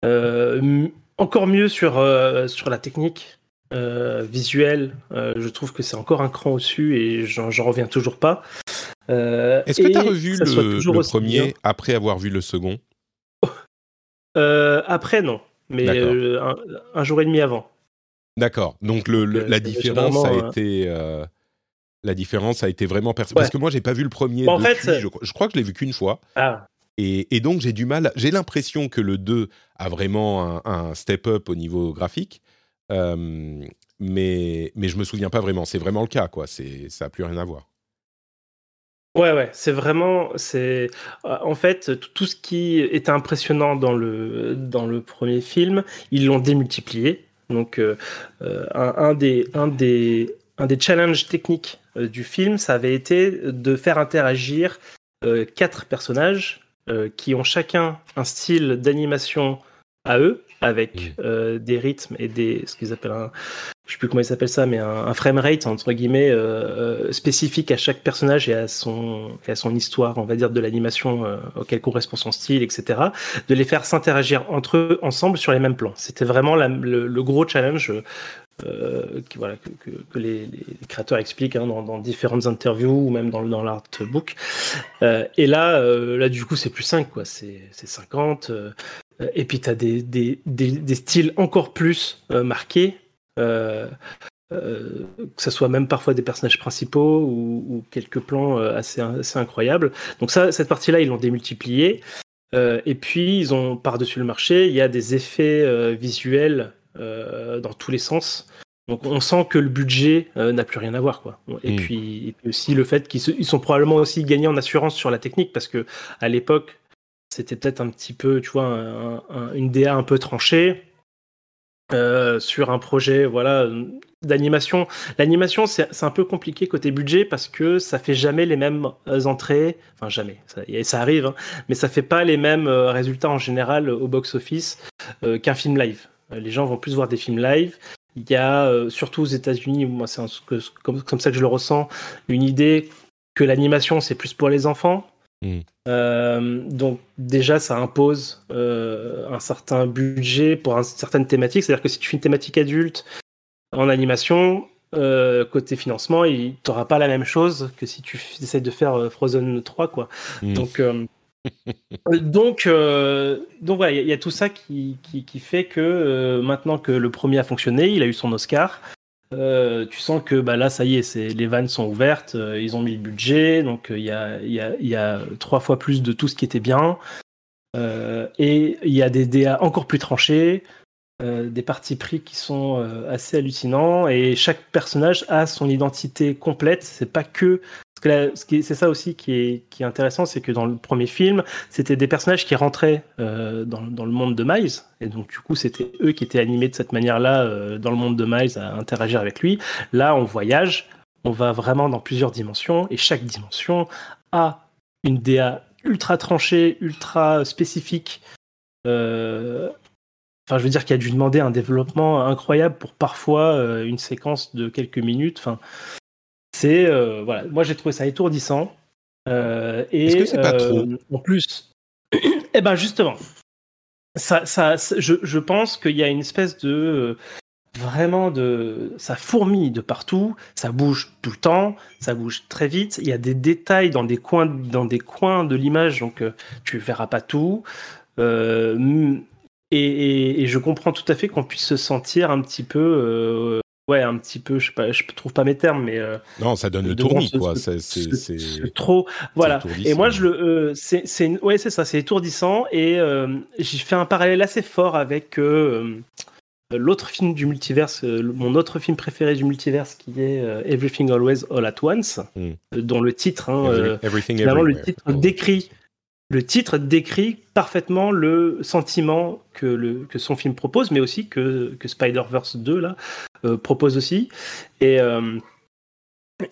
euh, encore mieux sur, euh, sur la technique. Euh, visuelle, je trouve que c'est encore un cran au-dessus et j'en reviens toujours pas. Euh, Est-ce que tu as revu le, le premier après avoir vu le second? Euh, Après, non. Mais euh, un, un, jour et demi avant. D'accord. Donc, le, le, la différence a euh, été. la différence a été vraiment perçue. Ouais. Parce que moi, j'ai pas vu le premier. Depuis, en fait, je, je, crois que je l'ai vu qu'une fois. Ah. Et, et, donc, j'ai du mal. J'ai l'impression que le 2 a vraiment un, un step-up au niveau graphique. mais, mais je me souviens pas vraiment. C'est vraiment le cas, quoi. Ça n'a plus rien à voir. Ouais, ouais, c'est vraiment, c'est en fait tout ce qui était impressionnant dans le dans le premier film, ils l'ont démultiplié. Donc euh, un, un, des un des un des challenges techniques euh, du film, ça avait été de faire interagir euh, quatre personnages euh, qui ont chacun un style d'animation à eux, avec mmh. des rythmes et des ce qu'ils appellent un je sais plus comment il s'appelle ça, mais un, un framerate entre guillemets euh, spécifique à chaque personnage et à son, et à son histoire, on va dire, de l'animation euh, auquel correspond son style, etc. De les faire s'interagir entre eux ensemble sur les mêmes plans. C'était vraiment la, le, le, gros challenge euh, qui, voilà, que, que, que les, les, créateurs expliquent hein, dans, dans, différentes interviews ou même dans, dans l'artbook. Euh, et là, euh, là, du coup, c'est plus 5, quoi. C'est 50. Et puis, tu as des, des, des, des, styles encore plus marqués. Euh, euh, que ce soit même parfois des personnages principaux ou, ou quelques plans euh, assez, assez, incroyables. Donc ça, cette partie-là, ils l'ont démultipliée. Euh, et puis, ils ont par-dessus le marché, il y a des effets euh, visuels euh, dans tous les sens. Donc on sent que le budget n'a plus rien à voir. Quoi. Et, mmh. puis, et puis aussi le fait qu'ils sont probablement aussi gagnés en assurance sur la technique parce que à l'époque, c'était peut-être un petit peu, tu vois, un, un, une DA un peu tranchée. Euh, sur un projet voilà d'animation. L'animation c'est un peu compliqué côté budget parce que ça fait jamais les mêmes euh, entrées, enfin jamais, ça, ça arrive, hein, mais ça fait pas les mêmes euh, résultats en général au box office euh, qu'un film live. Les gens vont plus voir des films live. Il y a surtout aux États-Unis, moi c'est comme ça que je le ressens, une idée que l'animation c'est plus pour les enfants Mmh. Euh, donc déjà, ça impose euh, un certain budget pour une certaine thématique. C'est-à-dire que si tu fais une thématique adulte en animation, euh, côté financement, tu n'auras pas la même chose que si tu essaies de faire Frozen 3. Quoi. Mmh. Donc, donc, donc voilà, il y, y, a tout ça qui, qui, qui fait que maintenant que le premier a fonctionné, il a eu son Oscar. Tu sens que bah, là, ça y est, les vannes sont ouvertes, ils ont mis le budget, donc il y, a, trois fois plus de tout ce qui était bien. et il y a des DA encore plus tranchés, des partis pris qui sont assez hallucinants, et chaque personnage a son identité complète. C'est pas que c'est ça aussi qui est, intéressant, c'est que dans le premier film, c'était des personnages qui rentraient euh, dans, dans, le monde de Miles, et donc du coup, c'était eux qui étaient animés de cette manière-là euh, dans le monde de Miles à interagir avec lui. Là, on voyage, on va vraiment dans plusieurs dimensions, et chaque dimension a une DA ultra tranchée, ultra spécifique. Euh, enfin, je veux dire qu'il a dû demander un développement incroyable pour parfois une séquence de quelques minutes. Enfin, c'est euh, voilà, moi j'ai trouvé ça étourdissant. Euh, et Est-ce que c'est pas trop euh, En plus, eh ben justement, ça, ça, je, je pense qu'il y a une espèce de vraiment de ça fourmille de partout, ça bouge tout le temps, ça bouge très vite. Il y a des détails dans des coins dans des coins de l'image, donc tu verras pas tout. et, et, je comprends tout à fait qu'on puisse se sentir un petit peu ouais, un petit peu, je sais pas, je trouve pas mes termes, mais euh, non, ça donne le tournis, quoi. C'est trop, voilà. Et moi, je le, euh, c'est, ouais, c'est ça, c'est étourdissant, et euh, j'ai fait un parallèle assez fort avec l'autre film du multiverse, mon autre film préféré du multiverse, qui est Everything Always All at Once, hmm. dont le titre, hein, Everything le titre décrit le titre décrit parfaitement le sentiment que, le, que son film propose, mais aussi que, que Spider-Verse 2 là, propose aussi. Et, euh,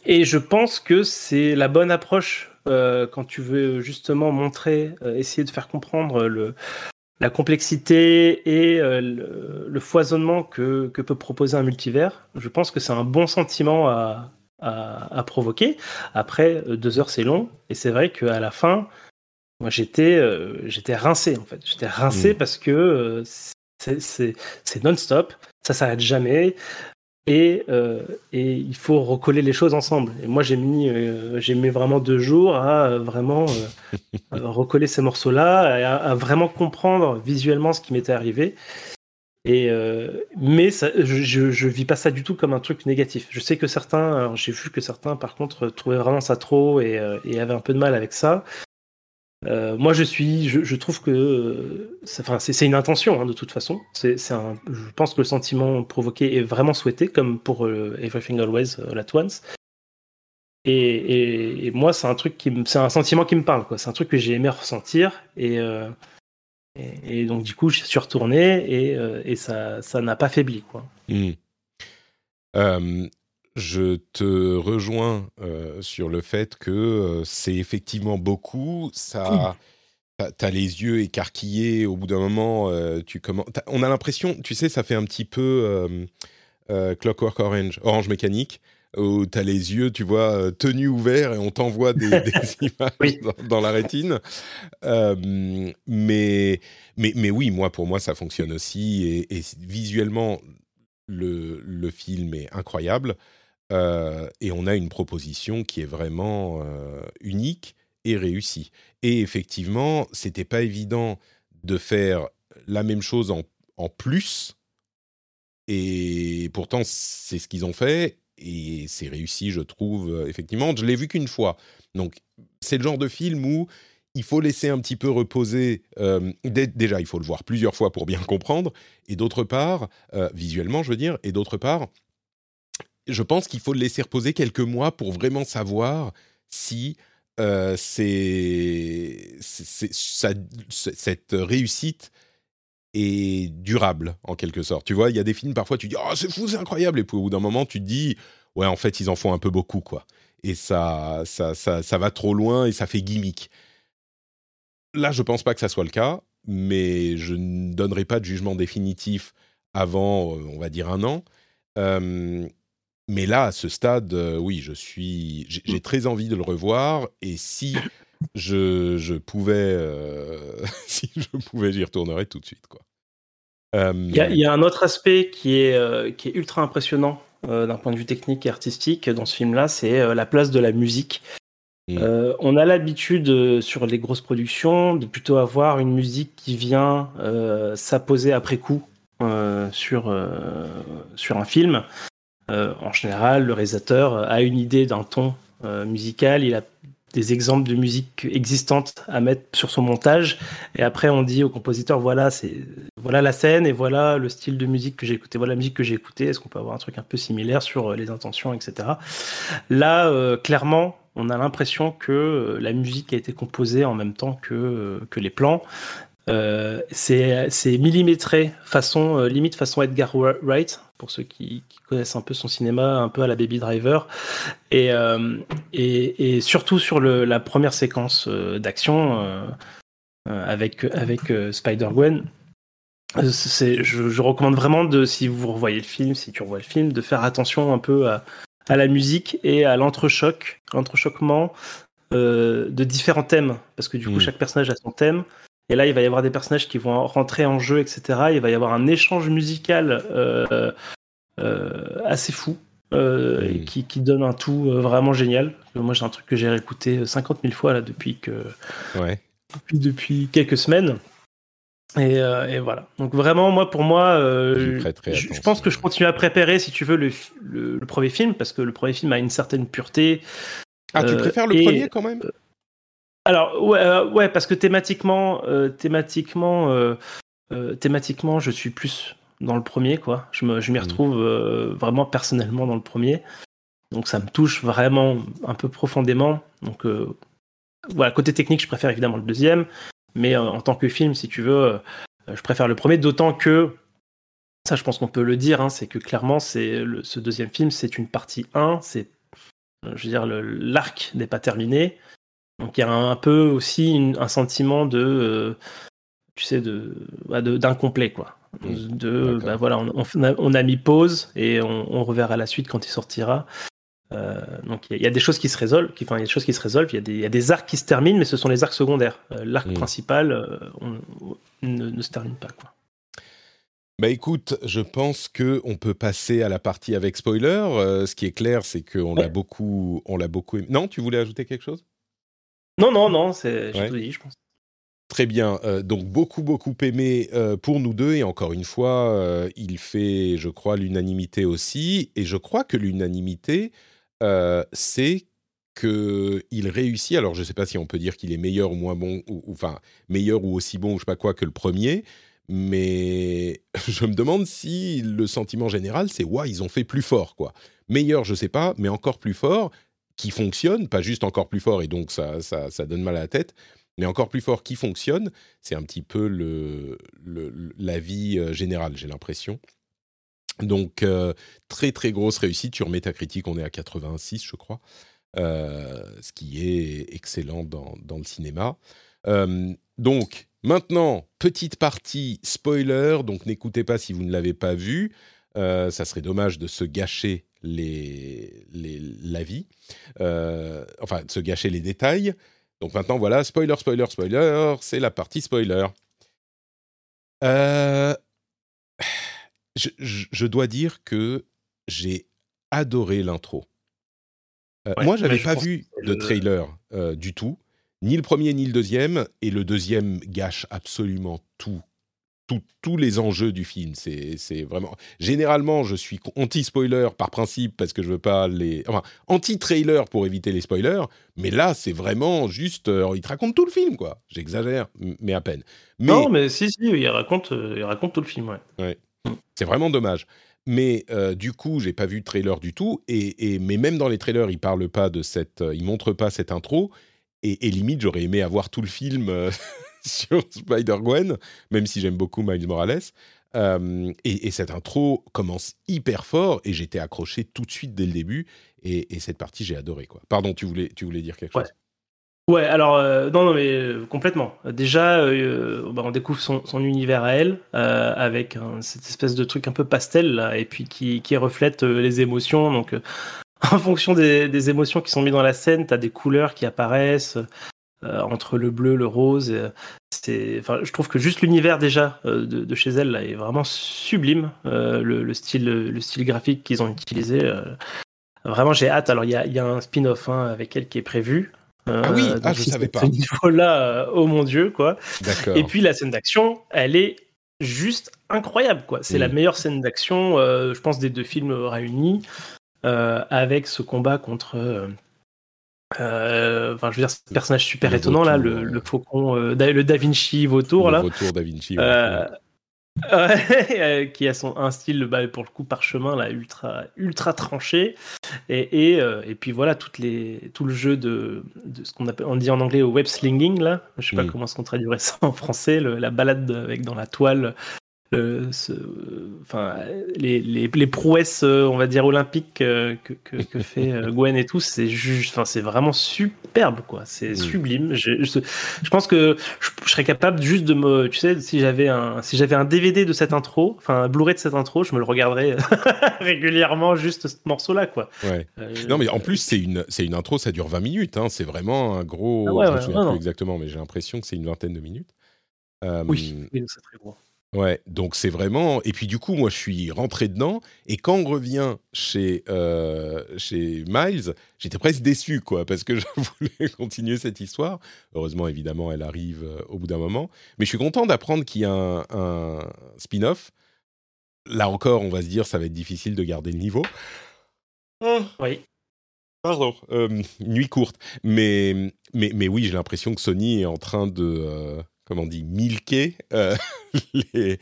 et je pense que c'est la bonne approche euh, quand tu veux justement montrer, essayer de faire comprendre le, la complexité et le, foisonnement que, que, peut proposer un multivers. Je pense que c'est un bon sentiment à, à, à provoquer. Après, deux heures c'est long, et c'est vrai qu'à la fin, moi, j'étais, euh, j'étais rincé en fait. J'étais rincé mm. parce que euh, c'est non-stop, ça s'arrête jamais. Et, euh, et, il faut recoller les choses ensemble. Et moi, j'ai mis, j'ai mis vraiment deux jours à vraiment recoller ces morceaux-là, à, à, vraiment comprendre visuellement ce qui m'était arrivé. Et mais ça, je, je, vis pas ça du tout comme un truc négatif. Je sais que certains, j'ai vu que certains, par contre, trouvaient vraiment ça trop et, et avaient un peu de mal avec ça. Euh, moi, je suis, je, trouve que, enfin, c'est une intention hein, de toute façon. C'est, je pense que le sentiment provoqué est vraiment souhaité, comme pour euh, Everything Always uh, At Once. Et, et, moi, c'est un truc qui, c'est un sentiment qui me parle, quoi. C'est un truc que j'ai aimé ressentir, et, et, donc du coup, je suis retourné et, et ça, ça n'a pas faibli, quoi. Mmh je te rejoins euh, sur le fait que euh, c'est effectivement beaucoup. Ça, t'as les yeux écarquillés. Au bout d'un moment, euh, tu commences. On a l'impression, tu sais, ça fait un petit peu Clockwork Orange, Orange Mécanique, où t'as les yeux, tu vois, tenus ouverts et on t'envoie des, images dans, la rétine. mais, mais, mais oui, moi, pour moi, ça fonctionne aussi. Et, et visuellement, le, le, film est incroyable. Euh, et on a une proposition qui est vraiment euh, unique et réussie. Et effectivement, c'était pas évident de faire la même chose en, plus. Et pourtant, c'est ce qu'ils ont fait. Et c'est réussi, je trouve, euh, effectivement. Je l'ai vu qu'une fois. Donc, c'est le genre de film où il faut laisser un petit peu reposer. déjà, il faut le voir plusieurs fois pour bien comprendre. Et d'autre part, visuellement, je veux dire. Et d'autre part, je pense qu'il faut le laisser reposer quelques mois pour vraiment savoir si euh, cette réussite est durable en quelque sorte. Tu vois, il y a des films parfois tu dis oh c'est fou, c'est incroyable et puis au bout d'un moment tu te dis ouais en fait ils en font un peu beaucoup quoi. Et ça ça, ça, ça va trop loin et ça fait gimmick. Là, je pense pas que ça soit le cas, mais je ne donnerai pas de jugement définitif avant, euh, on va dire, un an. Euh, mais là, à ce stade, euh, oui, je suis, j'ai très envie de le revoir. Et si je, je pouvais, euh, si je pouvais, j'y retournerais tout de suite, quoi. Il y, a un autre aspect qui est, euh, qui est ultra impressionnant d'un point de vue technique et artistique dans ce film-là, c'est la place de la musique. Mmh. on a l'habitude sur les grosses productions de plutôt avoir une musique qui vient s'apposer après coup sur, sur un film. En général, le réalisateur a une idée d'un ton musical, il a des exemples de musique existantes à mettre sur son montage. Et après, on dit au compositeur voilà, voilà la scène et voilà le style de musique que j'ai écouté, voilà la musique que j'ai écoutée. Est-ce qu'on peut avoir un truc un peu similaire sur euh, les intentions, etc. Là, euh, clairement, on a l'impression que euh, la musique a été composée en même temps que, que les plans. Euh, c'est millimétré, façon, euh, limite façon Edgar Wright, pour ceux qui, connaissent un peu son cinéma, un peu à la Baby Driver. Et, euh, et, surtout sur le, la première séquence d'action avec, avec Spider-Gwen. Je, je, recommande vraiment de, si vous revoyez le film, si tu revois le film, de faire attention un peu à, à la musique et à l'entrechoc, l'entrechoquement de différents thèmes, parce que du coup, hmm. chaque personnage a son thème. Et là, il va y avoir des personnages qui vont rentrer en jeu, etc. Il va y avoir un échange musical euh, euh, assez fou. Euh, qui, donne un tout vraiment génial. Moi, j'ai un truc que j'ai réécouté 50 000 fois là depuis que depuis, quelques semaines. Et, voilà. Donc vraiment, moi, pour moi, je, pense que je continue à préparer, si tu veux, le, le, premier film parce que le premier film a une certaine pureté. Ah, tu préfères le premier quand même? Alors ouais, euh, ouais, parce que thématiquement, euh, thématiquement, euh, thématiquement, je suis plus dans le premier, quoi. Je m'y mmh. retrouve vraiment personnellement dans le premier, donc ça me touche vraiment un peu profondément. Donc voilà, côté technique, je préfère évidemment le deuxième, mais en tant que film, si tu veux, je préfère le premier, d'autant que ça, je pense qu'on peut le dire, hein, c'est que clairement, c'est ce deuxième film, c'est une partie 1, c'est, je veux dire, l'arc n'est pas terminé. Donc il y a un, peu aussi un sentiment de, euh, tu sais, bah, de, d'incomplet quoi. De, bah, voilà, on, a, mis pause et on, reverra la suite quand il sortira. Euh, donc il y, a des choses qui se résolvent, qui, enfin il y a des choses qui se résolvent. Il y, a des arcs qui se terminent, mais ce sont les arcs secondaires. Euh, l'arc mm. principal ne, se termine pas quoi. Bah écoute, je pense que on peut passer à la partie avec spoiler. ce qui est clair, c'est qu'on l'a beaucoup, on l'a beaucoup. Non, tu voulais ajouter quelque chose? Non, non, non, c'est dit, je pense. Très bien. Euh, donc beaucoup, beaucoup aimé euh, pour nous deux. Et encore une fois, euh, il fait, je crois, l'unanimité aussi. Et je crois que l'unanimité, c'est qu'il réussit. Alors, je ne sais pas si on peut dire qu'il est meilleur ou moins bon, ou, enfin, meilleur ou aussi bon, ou je sais pas quoi, que le premier. Mais je me demande si le sentiment général, c'est ouais, ils ont fait plus fort, quoi. Meilleur, je ne sais pas, mais encore plus fort qui fonctionne, pas juste encore plus fort et donc ça, ça, donne mal à la tête, mais encore plus fort qui fonctionne, c'est un petit peu le, la vie euh, générale, j'ai l'impression. Donc, euh, très très grosse réussite. Sur Metacritic, on est à 86, je crois, euh, ce qui est excellent dans, dans le cinéma. donc, maintenant, petite partie spoiler, donc n'écoutez pas si vous ne l'avez pas vu. ça serait dommage de se gâcher les, les, la vie, euh, enfin, de se gâcher les détails. Donc maintenant, voilà, spoiler, spoiler, spoiler, c'est la partie spoiler. Euh, je, je, dois dire que j'ai adoré l'intro. Euh, moi, j'avais pas vu de trailer du tout, ni le premier ni le deuxième, et le deuxième gâche absolument tout tous les enjeux du film. C'est vraiment. Généralement, je suis anti-spoiler par principe parce que je veux pas les. Enfin, anti-trailer pour éviter les spoilers. Mais là, c'est vraiment juste. Euh, il te raconte tout le film, quoi. J'exagère, mais à peine. Non, mais si, si, il raconte, euh, il raconte tout le film, ouais. C'est vraiment dommage. Mais euh, du coup, j'ai pas vu de trailer du tout. Et, mais même dans les trailers, il parle pas de cette. il montre pas cette intro. Et, et limite, j'aurais aimé avoir tout le film. sur Spider-Gwen, même si j'aime beaucoup Miles Morales. Euh, et, cette intro commence hyper fort et j'étais accroché tout de suite dès le début. Et, cette partie, j'ai adoré. Quoi. Pardon, tu voulais, tu voulais dire quelque chose? Ouais, alors, euh, non, non, mais euh, complètement. Déjà, bah, on découvre son, univers à elle, avec cette espèce de truc un peu pastel, là, et puis qui, qui reflète les émotions. Donc, en fonction des, des, émotions qui sont mises dans la scène, tu as des couleurs qui apparaissent, entre le bleu, le rose. Euh, c'est, enfin, je trouve que juste l'univers déjà euh, de, chez elle là, est vraiment sublime. Le, style, le style graphique qu'ils ont utilisé. Vraiment, j'ai hâte. Alors, il y a, y a, un spin-off hein, avec elle qui est prévu. ah oui, ah, je savais pas. Ce niveau-là, oh mon dieu, quoi. Et puis la scène d'action, elle est juste incroyable, quoi. C'est la meilleure scène d'action, euh, je pense, des deux films réunis, euh, avec ce combat contre. Euh, Enfin, je veux dire, ce personnage super Le étonnant là, vautour, le, le faucon, euh, Da- le Da Vinci vautour là. Le retour Da Vinci. Euh, ouais, euh, qui a son un style bah, pour le coup parchemin là ultra ultra tranché et et, et puis voilà toutes les tout le jeu de, de ce qu'on appelle on dit en anglais au web slinging là je sais pas Mm. comment qu'on traduirait ça en français le- la balade avec dans la toile ce- enfin les, les, les prouesses euh, on va dire olympiques euh, que, que, que fait euh, Gwen et tout c'est juste enfin c'est vraiment superbe quoi c'est Mm. sublime je, je, je pense que je, je serais capable juste de me tu sais si j'avais un si j'avais un DVD de cette intro enfin un Blu-ray de cette intro je me le regarderais régulièrement juste ce morceau là quoi Ouais. Euh, Non, mais en plus, c'est une, c'est une intro, ça dure 20 minutes. Hein, c'est vraiment un gros. Ah ouais, je me ouais, souviens non, plus non. exactement, mais j'ai l'impression que c'est une vingtaine de minutes. Euh, oui, oui c'est très gros Ouais, donc c'est vraiment. Et puis du coup, moi, je suis rentré dedans. Et quand on revient chez, euh, chez Miles, j'étais presque déçu, quoi, parce que je voulais continuer cette histoire. Heureusement, évidemment, elle arrive euh, au bout d'un moment. Mais je suis content d'apprendre qu'il y a un, un spin-off. Là encore, on va se dire, ça va être difficile de garder le niveau. Ah, oui Pardon, euh, nuit courte. Mais, mais, mais oui, j'ai l'impression que Sony est en train de, euh, comment on dit, milquer euh, les,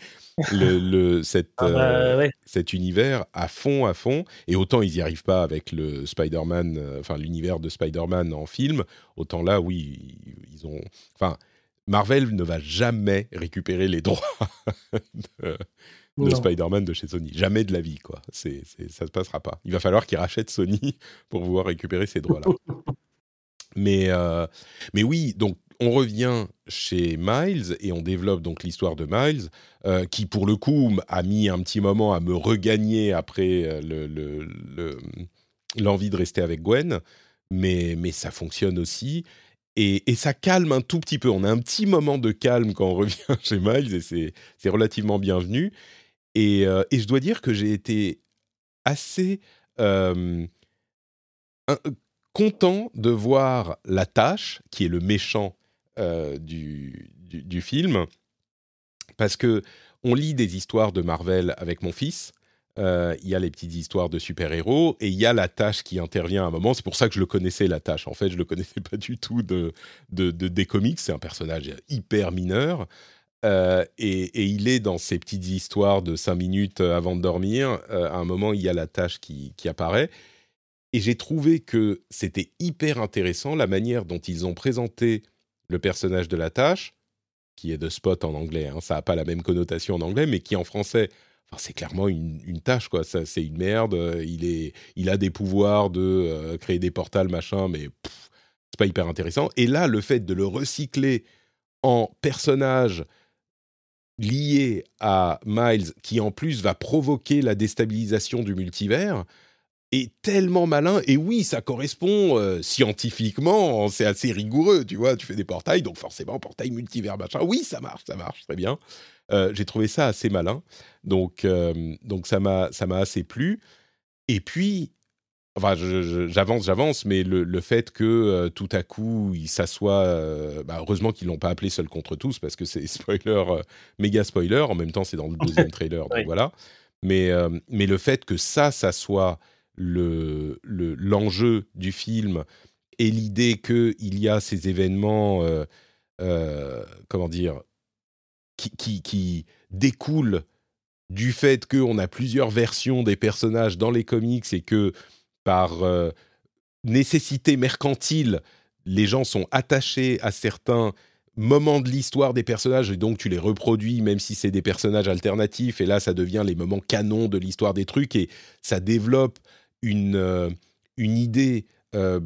le, le- cette, Ah bah, euh, ouais. cet univers à fond, à fond. Et autant ils n'y arrivent pas avec le Spider-Man, euh, enfin l'univers de Spider-Man en film, autant là, oui, ils- ont... Enfin, Marvel ne va jamais récupérer les droits de. Spider-Man de chez Sony. Jamais de la vie, quoi. C'est, c'est, ça se passera pas. Il va falloir qu'ils rachètent Sony pour pouvoir récupérer ces droits-là. mais, euh, mais oui, donc on revient chez Miles et on développe donc l'histoire de Miles, euh, qui pour le coup a mis un petit moment à me regagner après euh, le, le- le- l'envie de rester avec Gwen, mais, ça fonctionne aussi. Et, ça calme un tout petit peu. On a un petit moment de calme quand on revient chez Miles et c'est, relativement bienvenu. Et, euh, et je dois dire que j'ai été assez content de voir la tâche, qui est le méchant du, du, du film, parce que on lit des histoires de Marvel avec mon fils. euh, Il y a les petites histoires de super-héros et il y a la tâche qui intervient à un moment. C'est pour ça que je le connaissais, la tâche. En fait, je le connaissais pas du tout de, de, de- des comics. C'est un personnage hyper mineur. Euh, et, et il est dans ces petites histoires de 5 minutes euh, avant de dormir. Euh, à un moment, il y a la tâche qui, qui apparaît. Et j'ai trouvé que c'était hyper intéressant la manière dont ils ont présenté le personnage de la tâche, qui est de Spot en anglais. hein. Ça n'a pas la même connotation en anglais, mais qui en français, c'est clairement une, une tâche, quoi. Ça, c'est une merde. euh, Il, est, il a des pouvoirs de euh, créer des portals, machin, mais pff, c'est pas hyper intéressant. Et là, le fait de le recycler en personnage lié à Miles, qui en plus va provoquer la déstabilisation du multivers, est tellement malin. Et oui, ça correspond euh, scientifiquement, c'est assez rigoureux, tu vois. Tu fais des portails, donc forcément, portail multivers, machin. Oui, ça marche, ça marche, très bien. Euh, J'ai trouvé ça assez malin. Donc, euh, donc ça m'a assez plu. Et puis, enfin, j'avance, j'avance, mais le, le fait que tout à coup, il s'assoit, bah, heureusement qu'ils l'ont pas appelé seul contre tous, parce que c'est spoiler, méga spoiler. En même temps, c'est dans le deuxième trailer, donc Oui. voilà. Mais, mais le fait que ça, ça soit le le- l'enjeu du film et l'idée qu'il y a ces événements, euh, euh, comment dire, qui, qui, qui découlent du fait qu'on a plusieurs versions des personnages dans les comics et que par euh, nécessité mercantile, les gens sont attachés à certains moments de l'histoire des personnages et donc tu les reproduis même si c'est des personnages alternatifs et là ça devient les moments canons de l'histoire des trucs et ça développe une, euh, une idée euh,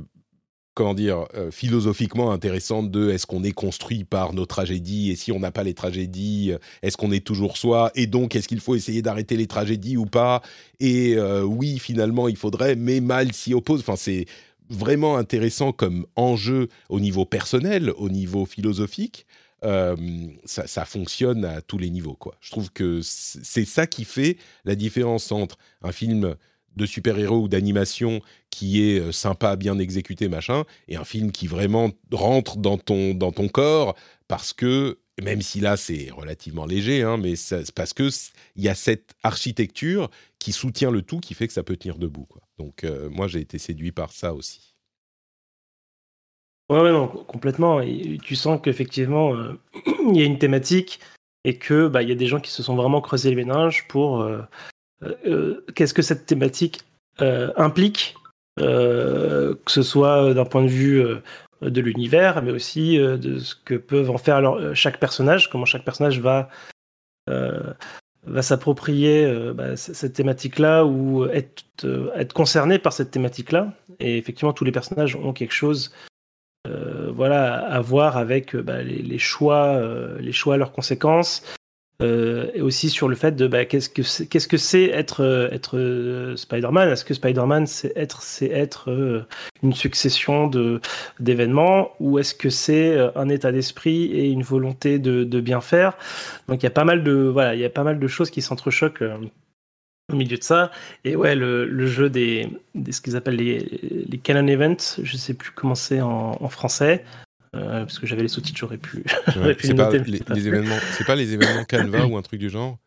comment dire euh, philosophiquement intéressante de est-ce qu'on est construit par nos tragédies et si on n'a pas les tragédies est-ce qu'on est toujours soi et donc est-ce qu'il faut essayer d'arrêter les tragédies ou pas et oui finalement il faudrait mais mal s'y oppose. Enfin c'est vraiment intéressant comme enjeu au niveau personnel au niveau philosophique. Ça, ça fonctionne à tous les niveaux quoi. Je trouve que c'est ça qui fait la différence entre un film de super-héros ou d'animation qui est euh, sympa, bien exécuté, machin, et un film qui vraiment rentre dans ton, dans ton corps parce que même si là c'est relativement léger, hein, mais c'est parce que il y a cette architecture qui soutient le tout, qui fait que ça peut tenir debout. Quoi. Donc euh, moi j'ai été séduit par ça aussi. Ouais, non, complètement. tu sens qu'effectivement il y a une thématique et que bah, y a des gens qui se sont vraiment creusés les méninges pour qu'est-ce que cette thématique implique, que ce soit d'un point de vue de l'univers, mais aussi euh, de ce que peuvent en faire euh, chaque personnage, comment chaque personnage va, euh, va s'approprier bah, cette thématique-là ou être, concerné par cette thématique-là. Et effectivement, tous les personnages ont quelque chose voilà, à voir avec bah, les, choix, les choix, leurs conséquences, euh, et aussi sur le fait de bah, qu'est-ce que c'est, qu'est-ce que c'est être euh, euh, Spider-Man? Est-ce que Spider-Man c'est être être une succession d'événements ou est-ce que c'est un état d'esprit et une volonté de, de bien faire? Donc il y a pas mal de voilà il y a pas mal de choses qui s'entrechoquent au milieu de ça. Et ouais, le, le jeu des, des ce qu'ils appellent les, les canon events, je sais plus comment c'est en français, euh, parce que j'avais les sous-titres, j'aurais pu. c'est pas les, événements, c'est pas les événements Canva ou un truc du genre.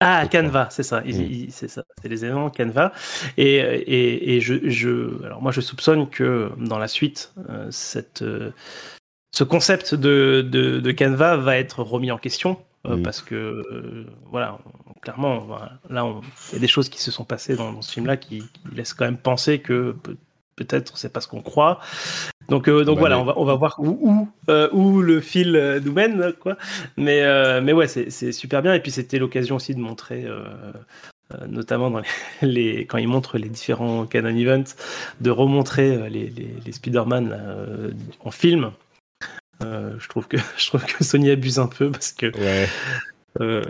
Ah, Canva, c'est ça, mm. c'est ça, c'est les événements Canva. Et, et, et je, je, alors moi, je soupçonne que dans la suite, euh, cette, euh, ce concept de, de, de, Canva va être remis en question mm. parce que, voilà, clairement, là, il y a des choses qui se sont passées dans, dans ce film-là qui, qui, laissent quand même penser que peut-être c'est pas ce qu'on croit. Donc, euh, donc bah, voilà, on, va, on va voir où, où, euh, où le fil euh, nous mène, quoi. Mais, mais ouais, c'est super bien. Et puis c'était l'occasion aussi de montrer, notamment dans les, quand ils montrent les différents canon events, de remontrer les, les, les Spider-Man en film. je trouve que je trouve que Sony abuse un peu parce que ouais. Euh,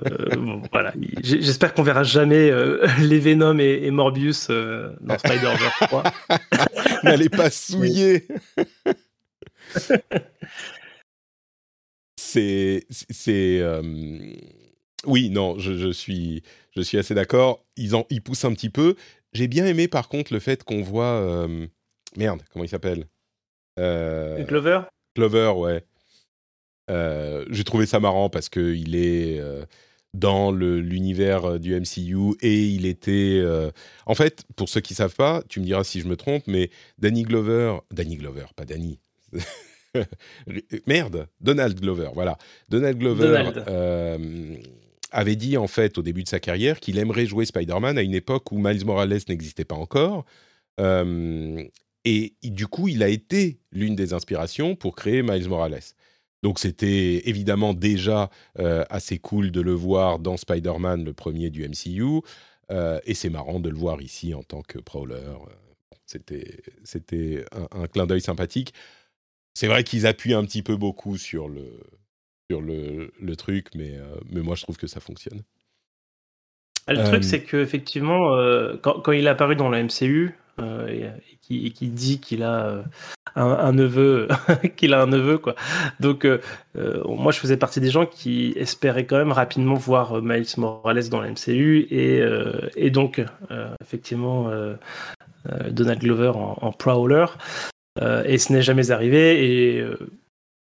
voilà, j'espère qu'on verra jamais euh, les Venom et, Morbius euh, dans Spider-Verse 3. N'allez pas souiller. c'est, c'est, oui, non, je, suis, je suis assez d'accord. Ils en, ils poussent un petit peu. J'ai bien aimé par contre le fait qu'on voit, merde, comment il s'appelle? Clover. Clover, ouais. Euh, j'ai trouvé ça marrant parce qu'il est euh, dans l'univers euh, du MCU et il était. En fait, pour ceux qui savent pas, tu me diras si je me trompe, mais Danny Glover, Danny Glover, pas Danny. Merde, Donald Glover, voilà. Donald Glover avait dit en fait au début de sa carrière qu'il aimerait jouer Spider-Man à une époque où Miles Morales n'existait pas encore. et du coup, il a été l'une des inspirations pour créer Miles Morales. Donc c'était évidemment déjà euh, assez cool de le voir dans Spider-Man, le premier du MCU, euh, et c'est marrant de le voir ici en tant que Prowler. Euh, c'était c'était un, clin d'œil sympathique. C'est vrai qu'ils appuient un petit peu beaucoup sur le sur le, le truc, mais mais moi je trouve que ça fonctionne. Ah, le truc c'est que effectivement quand, quand, il est apparu dans la MCU, et, qui, qui, dit qu'il a un, neveu, qu'il a un neveu, quoi. Donc, euh, euh, moi, je faisais partie des gens qui espéraient quand même rapidement voir euh, Miles Morales dans la MCU et, et donc, effectivement, Donald Glover en, Prowler. et ce n'est jamais arrivé. Et,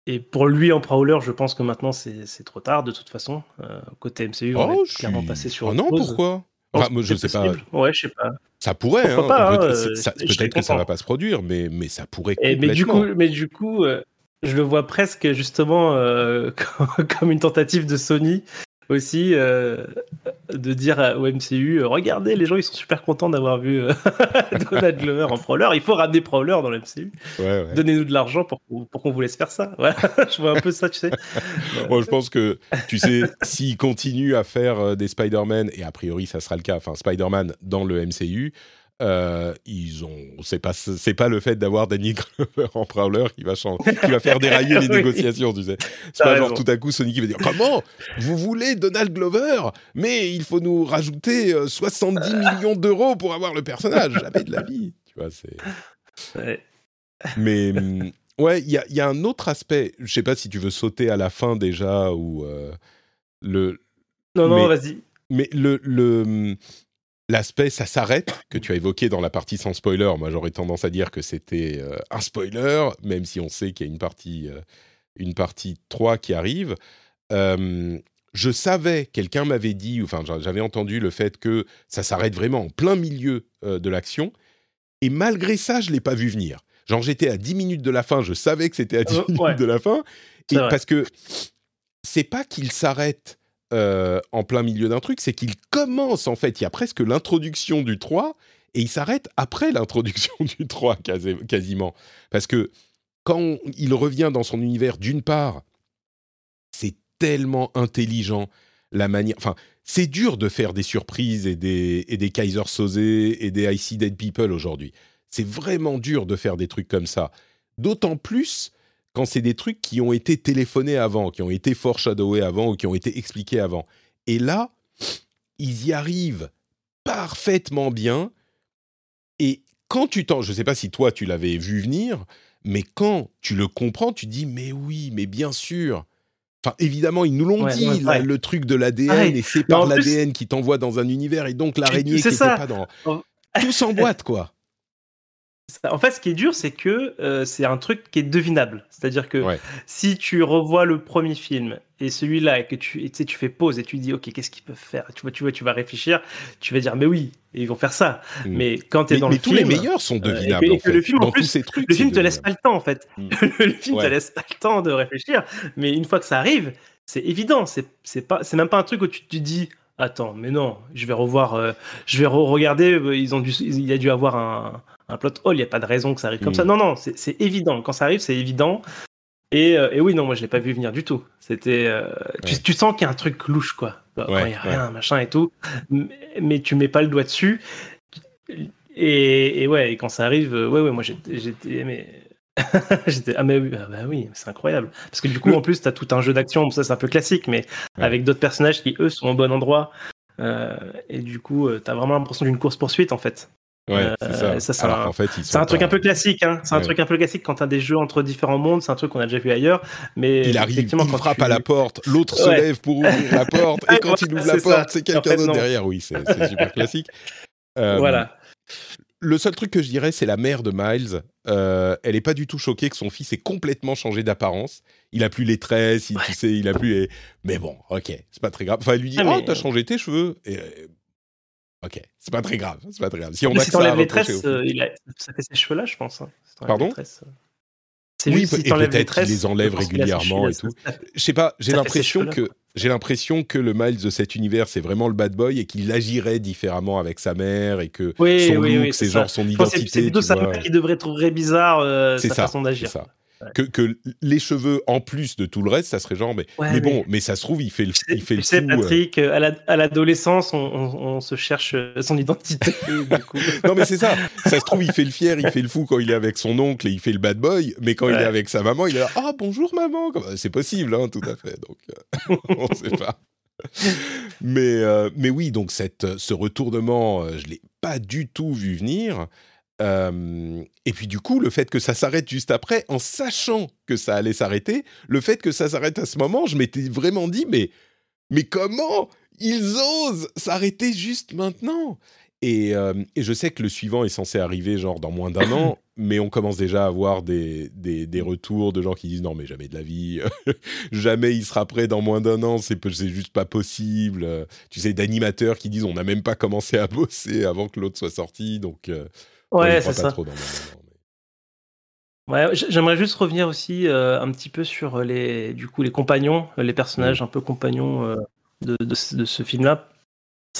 et pour lui en Prowler, je pense que maintenant c'est trop tard de toute façon. côté MCU, on oh, est clairement passé sur. Oh non, pourquoi? Je sais pas. Ouais, je sais pas. Ça pourrait. Hein, hein peut-être que ça va pas se produire, mais, mais ça pourrait. Et, mais du coup, mais du coup, euh, je le vois presque justement euh, comme une tentative de Sony aussi euh, de dire au MCU regardez les gens ils sont super contents d'avoir vu Donald Glover en Prowler. Il faut ramener Prowler dans le MCU donnez-nous de l'argent pour, pour qu'on vous laisse faire ça. Voilà je vois un peu ça tu sais. Moi je pense que tu sais s'ils continuent à faire des Spider-Man et a priori ça sera le cas enfin Spider-Man dans le MCU euh, ils ont, c'est pas, c'est pas le fait d'avoir Danny Glover en Prowler qui va changer, qui va faire dérailler les négociations, tu sais. C'est pas genre tout à coup Sony qui va dire comment vous voulez Donald Glover, mais il faut nous rajouter 70 euh, millions d'euros pour avoir le personnage. Jamais de la vie, tu vois. C'est. Mais mm, ouais, il y a, y a, un autre aspect. Je sais pas si tu veux sauter à la fin déjà ou euh, le. Non non, vas-y. Mais le le mm, l'aspect ça s'arrête que tu as évoqué dans la partie sans spoiler, moi j'aurais tendance à dire que c'était euh, un spoiler, même si on sait qu'il y a une partie, euh, une partie 3 qui arrive. je savais, quelqu'un m'avait dit, enfin j'avais entendu le fait que ça s'arrête vraiment en plein milieu de l'action, et malgré ça, je l'ai pas vu venir. Genre j'étais à 10 minutes de la fin, je savais que c'était à 10 minutes de la fin, et parce que c'est pas qu'il s'arrête en plein milieu d'un truc, c'est qu'il commence en fait, il y a presque l'introduction du 3, et il s'arrête après l'introduction du 3 quasiment. Parce que quand il revient dans son univers, d'une part, c'est tellement intelligent la manière. Enfin, c'est dur de faire des surprises et des, et des Kaiser Soze et des I Dead People aujourd'hui. C'est vraiment dur de faire des trucs comme ça. D'autant plus quand c'est des trucs qui ont été téléphonés avant, qui ont été foreshadowés avant ou qui ont été expliqués avant. Et là, ils y arrivent parfaitement bien et quand tu t'en, je ne sais pas si toi tu l'avais vu venir, mais quand tu le comprends, tu dis mais oui, mais bien sûr. Enfin, évidemment, ils nous l'ont dit, le truc de l'ADN, et c'est par l'ADN qui t'envoie dans un univers, et donc l'araignée qui pas dans... Tout s'emboîte, quoi. En fait, ce qui est dur, c'est que euh, c'est un truc qui est devinable. C'est-à-dire que si tu revois le premier film et celui-là et que tu, tu fais pause et tu dis, ok, qu'est-ce qu'ils peuvent faire? Tu vois, tu vois, tu vas réfléchir, tu vas dire, mais oui, ils vont faire ça. Mm. Mais quand tu es dans le film, tous les meilleurs sont euh, devinables. et le film, en plus, ces trucs, le film te laisse pas le temps en fait. Mm. le film te laisse pas le temps de réfléchir. Mais une fois que ça arrive, c'est évident. C'est c'est pas, c'est même pas un truc où tu te dis. Attends, mais non, je vais revoir, euh, je vais regarder. Ils ont dû, il y a dû avoir un, un plot hole, il n'y a pas de raison que ça arrive comme ça. Mm. Non, non, c'est évident. Quand ça arrive, c'est évident. Et, euh, et, oui, non, moi je l'ai pas vu venir du tout. C'était, euh, tu, sens qu'il y a un truc louche, quoi. Quand il n'y a rien, machin et tout. Mais, mais, tu mets pas le doigt dessus. Et, et ouais, et quand ça arrive, euh, ouais, ouais, moi j'étais, mais. j'étais, ah, mais oui, ah, bah, oui c'est incroyable. Parce que du coup, en plus, tu as tout un jeu d'action, ça c'est un peu classique, mais avec d'autres personnages qui, eux, sont au bon endroit. et du coup, tu as vraiment l'impression d'une course-poursuite, en fait. Ouais, c'est ça. un, en fait, c'est un truc un peu classique. Hein. C'est un truc un peu classique quand t'as des jeux entre différents mondes. C'est un truc qu'on a déjà vu ailleurs. Mais il arrive, il frappe à la porte, l'autre se lève pour ouvrir la porte, et quand il ouvre la porte, c'est quelqu'un d'autre derrière. Oui, c'est super classique. Euh, voilà. Le seul truc que je dirais, c'est la mère de Miles. Euh, elle est pas du tout choquée que son fils ait complètement changé d'apparence. Il a plus les tresses, il, tu sais, il a plus les... Mais bon, ok, c'est pas très grave. Enfin, elle lui dit, ah, oh, t'as changé tes cheveux? Et euh, Ok, c'est pas très grave, c'est pas très grave. Si on t'enlèves les tresses, euh, il a... ça fait ces cheveux-là, je pense. Hein, Pardon? euh. C'est oui, juste si et peut-être qu'il les enlève régulièrement et tout. Je sais pas, j'ai l'impression que j'ai l'impression que le Miles de cet univers, c'est vraiment le bad boy et qu'il agirait différemment avec sa mère et que oui, son oui, look, oui, c'est genre son identité. C'est plutôt sa mère qui devrait trouver bizarre euh, sa ça, façon d'agir. Que, que, les cheveux en plus de tout le reste, ça serait genre. Mais, mais bon, mais ça se trouve, il fait le, il fait tu sais, euh. Patrick, à l'adolescence, on, on, se cherche euh, son identité. non, mais c'est ça. Ça se trouve, il fait le fier, il fait le fou quand il est avec son oncle et il fait le bad boy. Mais quand il est avec sa maman, il est là Ah, bonjour maman. C'est possible, hein, tout à fait. Donc, euh, on ne sait pas. mais, mais oui, donc cette, ce retournement, je ne l'ai pas du tout vu venir et puis du coup, le fait que ça s'arrête juste après, en sachant que ça allait s'arrêter, le fait que ça s'arrête à ce moment, je m'étais vraiment dit, mais, mais comment ils osent s'arrêter juste maintenant? Et, et, je sais que le suivant est censé arriver genre dans moins d'un an, mais on commence déjà à avoir des, des, des, retours de gens qui disent non mais jamais de la vie, jamais il sera prêt dans moins d'un an, c'est juste pas possible. Tu sais d'animateurs qui disent on n'a même pas commencé à bosser avant que l'autre soit sorti, donc Ouais, c'est ça. Ouais, j'aimerais juste revenir aussi euh, un petit peu sur les, du coup, les compagnons, les personnages mmh. un peu compagnons euh, de, de, ce film-là.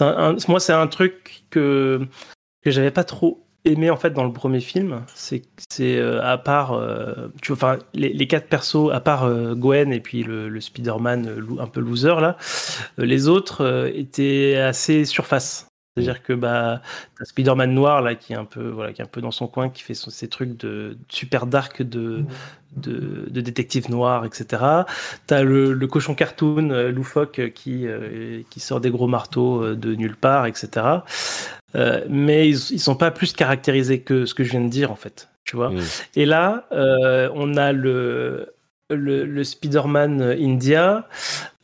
Moi, c'est un truc que, que j'avais pas trop aimé en fait dans le premier film. C'est c'est euh, à part, tu vois, enfin, les, les, quatre persos, à part Gwen et puis le, le Spider-Man un peu loser là, les autres étaient assez surface. C'est-à-dire que bah, as Spider-Man noir là qui est un peu voilà qui est un peu dans son coin, qui fait son, ses trucs de super dark de, de, de détective noir, etc. T'as le, le cochon cartoon euh, loufoque qui euh, qui sort des gros marteaux euh, de nulle part, etc. Euh, mais ils, ils sont pas plus caractérisés que ce que je viens de dire en fait, tu vois. Et là, euh, on a le le, le Spider-Man India.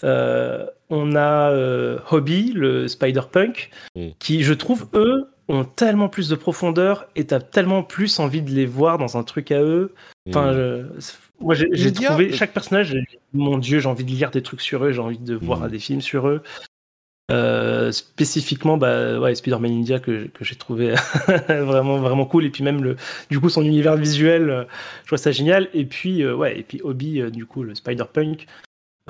Euh, on a euh, Hobby, le Spider-Punk, mm. qui, je trouve, eux, ont tellement plus de profondeur et t'as tellement plus envie de les voir dans un truc à eux. Enfin, Mm. je- moi j'ai trouvé chaque personnage, mon dieu, j'ai envie de lire des trucs sur eux, j'ai envie de voir Mm. des films sur eux. Euh, spécifiquement, bah ouais, Spider-Man India que, que j'ai trouvé vraiment vraiment cool et puis même le du coup son univers visuel, je trouve ça génial et puis euh, ouais et puis euh, du coup le Spider-Punk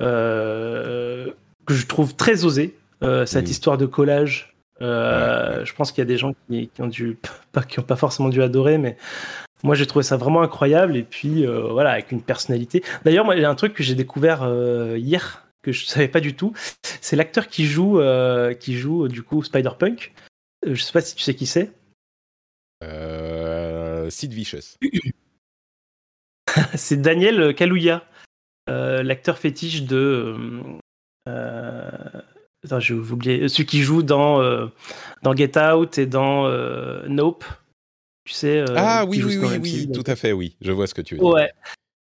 euh, que je trouve très osé euh, cette histoire de collage. Euh, Ouais, ouais. Je pense qu'il y a des gens qui, qui ont dû pas qui ont pas forcément dû adorer, mais moi j'ai trouvé ça vraiment incroyable et puis euh, voilà avec une personnalité. D'ailleurs moi il y a un truc que j'ai découvert euh, hier que je savais pas du tout, c'est l'acteur qui joue euh, qui joue du coup Spider-Punk. Euh, Je sais pas si tu sais qui c'est. Euh, Sid Vicious. c'est Daniel Kaluuya, euh, l'acteur fétiche de. Euh, euh, attends, j'ai oublié. Celui qui joue dans, euh, dans Get Out et dans euh, Nope. Tu sais. euh, ah oui, oui, oui, oui, tout à fait, oui. Je vois ce que tu veux dire. Ouais.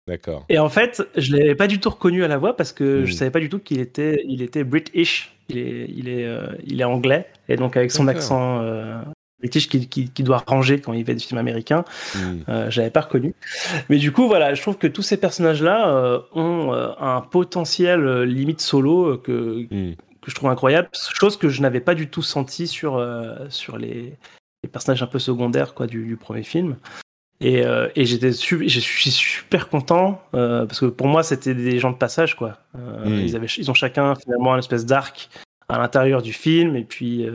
D'accord. Et en fait, je l'avais pas du tout reconnu à la voix parce que je savais pas du tout qu'il était, il était British. Il est, il est, euh, il est anglais. Et donc avec son accent euh, british qui, qui, qui doit ranger quand il fait des films américains. Mm. Euh, j'avais pas reconnu. Mais du coup, voilà, je trouve que tous ces personnages-là euh, ont euh, un potentiel euh, limite solo que, Mm. que je trouve incroyable, chose que je n'avais pas du tout senti sur, sur les, les personnages un peu secondaires quoi, du, du premier film. Et, et j'étais je suis super content parce que pour moi c'était des gens de passage quoi. Euh, Mm. ils, avaient, ils ont chacun finalement un espèce d'arc à l'intérieur du film et puis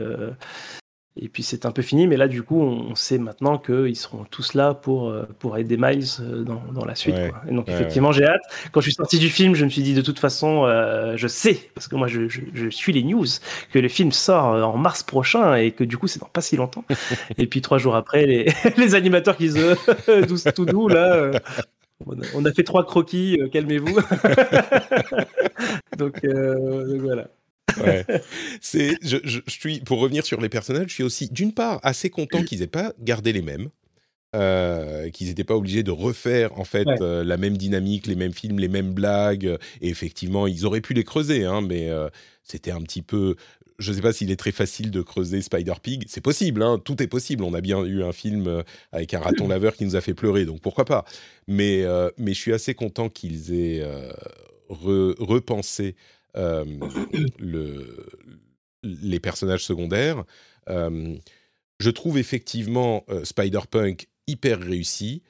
et puis c'est un peu fini. Mais là du coup on sait maintenant qu'ils seront tous là pour euh, pour aider Miles euh, dans, dans la suite. Ouais. quoi. Et donc Ouais, effectivement j'ai hâte. Quand je suis sorti du film je me suis dit de toute façon euh, je sais parce que moi je, je, je suis les news que le film sort en mars prochain et que du coup c'est dans pas si longtemps. et puis trois jours après les, les animateurs qui se douce tout doux là. euh, on a, on a fait trois croquis, calmez-vous. donc, donc voilà. Ouais. C'est, je, je- je suis, pour revenir sur les personnages, je suis aussi, d'une part, assez content qu'ils aient pas gardé les mêmes, euh, qu'ils n'étaient pas obligés de refaire en fait Ouais. euh, la même dynamique, les mêmes films, les mêmes blagues. Et effectivement, ils auraient pu les creuser, hein, mais euh, c'était un petit peu. Je ne sais pas s'il est très facile de creuser Spider Pig. C'est possible, hein, tout est possible. On a bien eu un film avec un raton laveur qui nous a fait pleurer, donc pourquoi pas. Mais, mais je suis assez content qu'ils aient re- repensé le, les personnages secondaires. Je trouve effectivement Spider-Punk hyper réussi.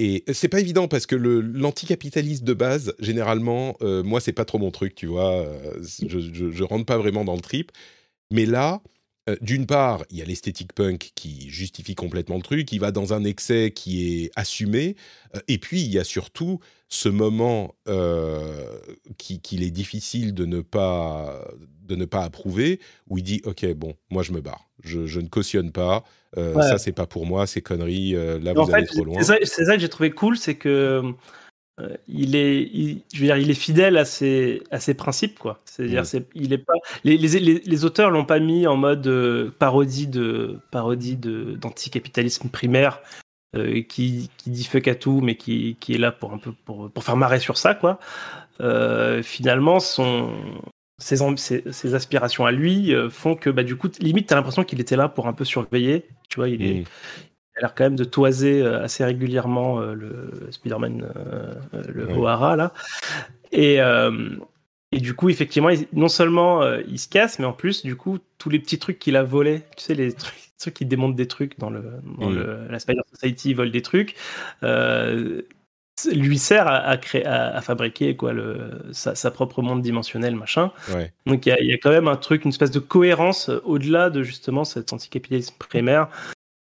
Et c'est pas évident parce que le- l'anticapitalisme de base, généralement, moi, c'est pas trop mon truc, tu vois. je rentre pas vraiment dans le trip. Mais là, euh, d'une part, il y a l'esthétique punk qui justifie complètement le truc, il va dans un excès qui est assumé. euh, et puis, il y a surtout ce moment euh, qui- qu'il est difficile de ne pas de ne pas approuver, où il dit ok bon moi je me barre, je, je ne cautionne pas, euh, Ouais. ça c'est pas pour moi, c'est conneries, là vous allez fait, trop loin. c'est ça, c'est ça que j'ai trouvé cool, c'est que euh, il est, il- je veux dire, il est fidèle à ses, à ses principes, quoi. C'est-à-dire, Mm. il est pas, les, les, les, les auteurs l'ont pas mis en mode euh, parodie de, parodie de, d'anticapitalisme primaire. euh, qui, qui dit fuck à tout, mais qui, qui est là pour un peu pour, pour faire marrer sur ça, quoi. Finalement, son, ses, ses, ses aspirations à lui font que, bah, du coup, limite, t'as l'impression qu'il était là pour un peu surveiller. Tu vois, il est, Mm. Il a l'air quand même de toiser euh, assez régulièrement euh, le Spider-Man, euh, le Ouais. O'Hara, là. Et, et du coup, effectivement, non seulement il se casse, mais en plus, du coup, tous les petits trucs qu'il a volés, tu sais, les trucs, ceux qui démontent des trucs dans, le, dans le, la Spider Society, ils volent des trucs, euh, lui sert à, à créer, à, à fabriquer quoi, le, sa, sa propre monde dimensionnel, machin. Ouais. Donc il y, a- il y a quand même un truc, une espèce de cohérence euh, au-delà de justement cet anticapitalisme primaire.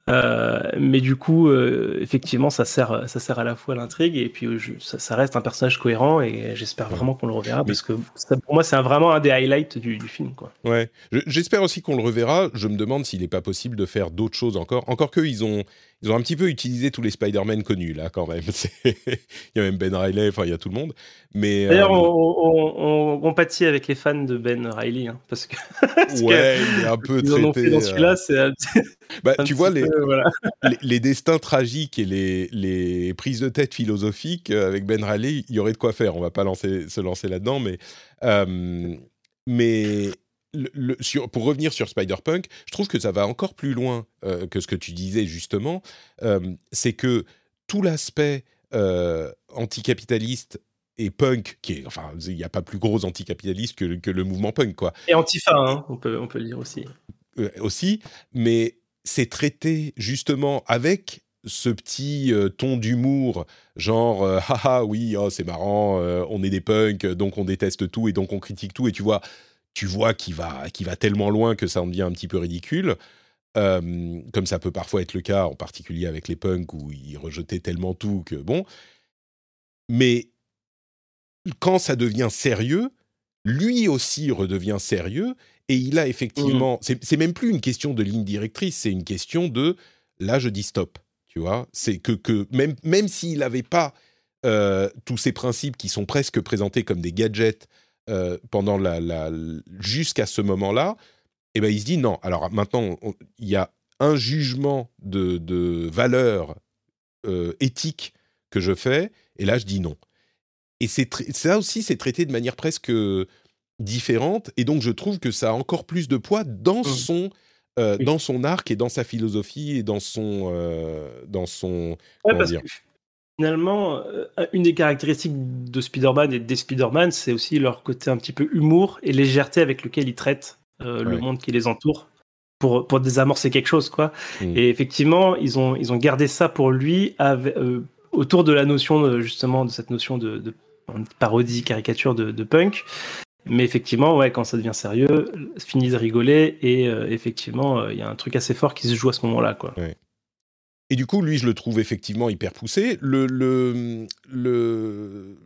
Euh, mais du coup, euh, effectivement, ça sert, ça sert à la fois à l'intrigue et puis euh, je- ça, ça reste un personnage cohérent et j'espère vraiment qu'on le reverra parce que ça, pour moi, c'est vraiment un des highlights du, du film. Quoi. Ouais. Je- J'espère aussi qu'on le reverra. Je me demande s'il n'est pas possible de faire d'autres choses encore. Encore que ils ont, ils ont un petit peu utilisé tous les Spider-Man connus là quand même. Il y a même Ben Riley, enfin il y a tout le monde. Mais D'ailleurs, euh, on, on, on compatit avec les fans de Ben Riley hein, parce que parce ouais, il est un peu ils en ont fait traité. dans euh, celui-là, c'est un, bah, un tu petit vois les, voilà. les, les destins tragiques et les, les prises de tête philosophiques euh, avec Ben Riley, il y aurait de quoi faire. On va pas lancer, se lancer là-dedans, mais, euh, mais le, sur, pour revenir sur Spider-Punk, je trouve que ça va encore plus loin que ce que tu disais justement. c'est que tout l'aspect anticapitaliste et punk, qui est, enfin, il n'y a pas plus gros anticapitaliste que, que le mouvement punk, quoi. Et antifa, hein, on, peut, on peut le dire aussi. aussi, mais c'est traité justement avec ce petit ton d'humour, genre haha oui oh, c'est marrant, on est des punks donc on déteste tout et donc on critique tout et tu vois tu vois qu'il va va tellement loin que ça en devient un petit peu ridicule. comme ça peut parfois être le cas, en particulier avec les punks où ils rejetaient tellement tout que bon. Mais quand ça devient sérieux, lui aussi redevient sérieux et il a effectivement. Mmh. C'est même plus une question de ligne directrice, c'est une question de là je dis stop. Tu vois, c'est que, que même, même s'il n'avait pas euh, tous ces principes qui sont presque présentés comme des gadgets euh, pendant la, la jusqu'à ce moment-là, eh ben il se dit non. Alors maintenant, il y a un jugement de, de valeur euh, éthique que je fais, et là je dis non. Et c'est ça aussi, c'est traité de manière presque différente, et donc je trouve que ça a encore plus de poids dans mmh. son euh, dans son arc et dans sa philosophie et dans son euh, dans son dire finalement euh, une des caractéristiques de Spider-Man et des Spider-Man c'est aussi leur côté un petit peu humour et légèreté avec lequel ils traitent le monde qui les entoure pour pour désamorcer quelque chose quoi mmh. et effectivement ils ont ils ont gardé ça pour lui autour de la notion justement de cette notion de, de parodie caricature de, de punk mais effectivement, ouais, quand ça devient sérieux, finit de rigoler et euh, effectivement, euh, il y a un truc assez fort qui se joue à ce moment-là, quoi. Et du coup, lui, je le trouve effectivement hyper poussé. Le le le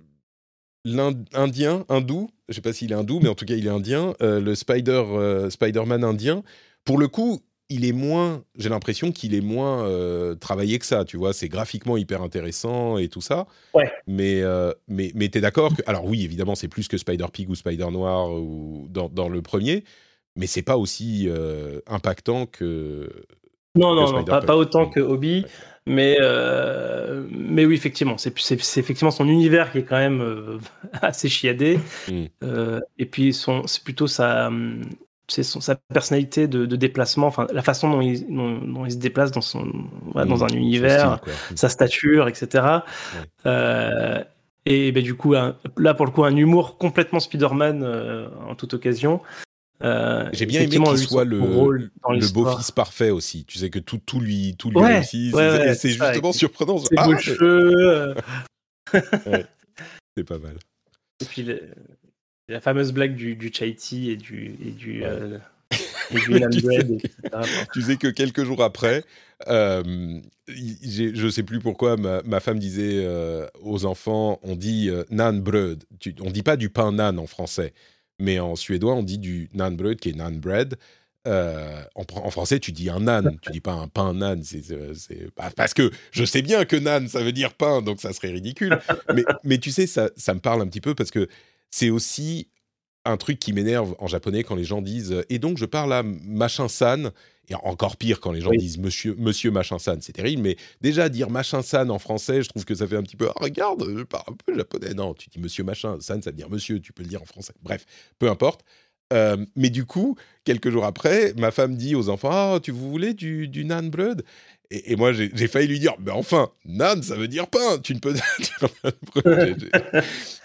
l'Indien, hindou, je sais pas s'il est hindou, mais en tout cas, il est indien. Euh, le Spider Spider-Man indien. Pour le coup, il est moins, j'ai l'impression qu'il est moins euh, travaillé que ça, tu vois. C'est graphiquement hyper intéressant et tout ça. Ouais. Mais, euh, mais, mais t'es d'accord que. Alors, oui, évidemment, c'est plus que Spider-Pig ou Spider-Noir ou dans, dans, le premier, mais c'est pas aussi euh, impactant que. Non, non, non, pas, autant que Hobby. Mais, mais oui, effectivement, c'est effectivement son univers qui est quand même assez chiadé. Hmm. et puis, c'est plutôt sa, c'est sa personnalité de, déplacement, enfin la façon dont il, dont, il, se déplace dans son dans mmh, un univers, sa stature, etc. Euh, et ben, du coup, là pour le coup, un humour complètement Spider-Man euh, en toute occasion. Euh, J'ai bien aimé qu'il soit le, le beau-fils parfait aussi. Tu sais que tout, tout lui, tout lui réussit. c'est justement surprenant. Ses ah, beaux cheveux. c'est pas mal. Et puis la fameuse blague du, du chai tea et du, et du, euh, bread, tu sais que quelques jours après, euh, je ne sais plus pourquoi, ma, femme disait euh, aux enfants, on dit nan bread. on ne dit pas du pain nan en français, mais en suédois, on dit du nan bread qui est nan bread. en, français, tu dis un nan, tu dis pas un pain nan. C'est, parce que je sais bien que nan, ça veut dire pain, donc ça serait ridicule. mais, mais tu sais, ça, ça me parle un petit peu parce que c'est aussi un truc qui m'énerve en japonais quand les gens disent et donc je parle à machin san et encore pire quand les gens disent monsieur monsieur machin san c'est terrible mais déjà dire machin san en français je trouve que ça fait un petit peu ah, regarde je parle un peu japonais non tu dis monsieur machin san ça veut dire monsieur tu peux le dire en français bref peu importe euh, mais du coup, quelques jours après, ma femme dit aux enfants Ah, tu vous voulez du, du nan bread? Et, moi, j'ai failli lui dire, mais enfin, nan, ça veut dire pain. Tu ne peux dire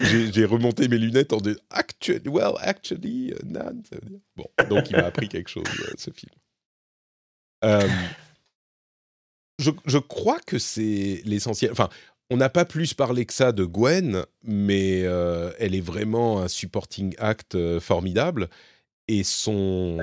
J'ai remonté mes lunettes en disant, actually, well, actually, euh, nan, ça veut dire. Bon, donc il m'a appris quelque chose, euh, ce film. Euh, je, je, crois que c'est l'essentiel. Enfin, on n'a pas plus parlé que ça de Gwen, mais elle est vraiment un supporting act formidable. Et son,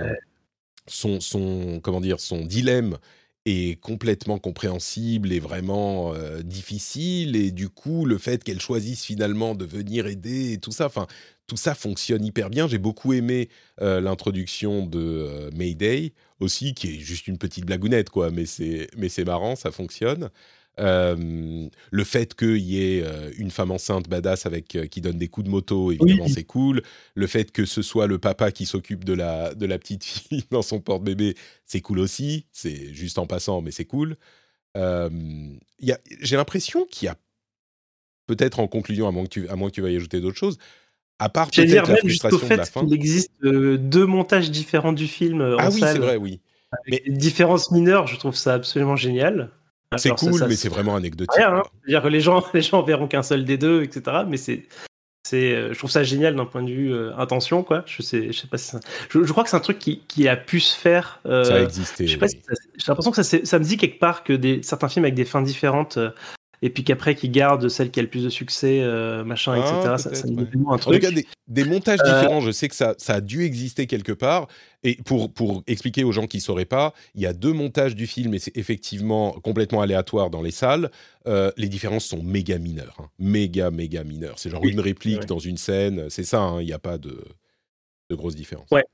son, son, comment dire, son dilemme est complètement compréhensible et vraiment euh, difficile. Et du coup le fait qu'elle choisisse finalement de venir aider et tout ça enfin tout ça fonctionne hyper bien. J'ai beaucoup aimé euh, l'introduction de euh, Mayday aussi qui est juste une petite blagounette quoi. Mais c'est mais c'est marrant ça fonctionne euh, le fait qu'il y ait euh, une femme enceinte badass avec euh, qui donne des coups de moto, évidemment, c'est cool. Le fait que ce soit le papa qui s'occupe de la, de la petite fille dans son porte-bébé, c'est cool aussi. C'est juste en passant, mais c'est cool. J'ai l'impression qu'il y a, peut-être en conclusion, à moins que tu, à moins que tu veuilles ajouter d'autres choses, À part peut-être la même jusqu'au frustration de la fait fin. qu'il existe euh, deux montages différents du film Ah en oui, salle, c'est vrai, oui. avec des différences mineures, je trouve ça absolument génial. C'est Alors, ça- cool, ça- mais c'est vraiment anecdotique. rien. hein. C'est-à-dire que les gens, les gens verront qu'un seul des deux, etc. Mais c'est, c'est, euh, je trouve ça génial d'un point de vue euh, intention, quoi. Je sais, je sais pas si ça- je, je crois que c'est un truc qui, qui a pu se faire. euh, Ça a existé. oui. si j'ai l'impression que ça, ça me dit quelque part que des, certains films avec des fins différentes, et puis qu'après qui gardent celle qui a le plus de succès, euh, machin, Ah, etc. Ça, ça ouais. un En tout truc. cas, des, des montages Euh, différents, je sais que ça, ça a dû exister quelque part. Et pour, pour expliquer aux gens qui ne sauraient pas, il y a deux montages du film et c'est effectivement complètement aléatoire dans les salles. Euh, les différences sont méga mineures. hein. Méga, méga mineures. C'est genre Oui, une réplique ouais. dans une scène. C'est ça, hein, il n'y a pas de, de grosses différences. Ouais.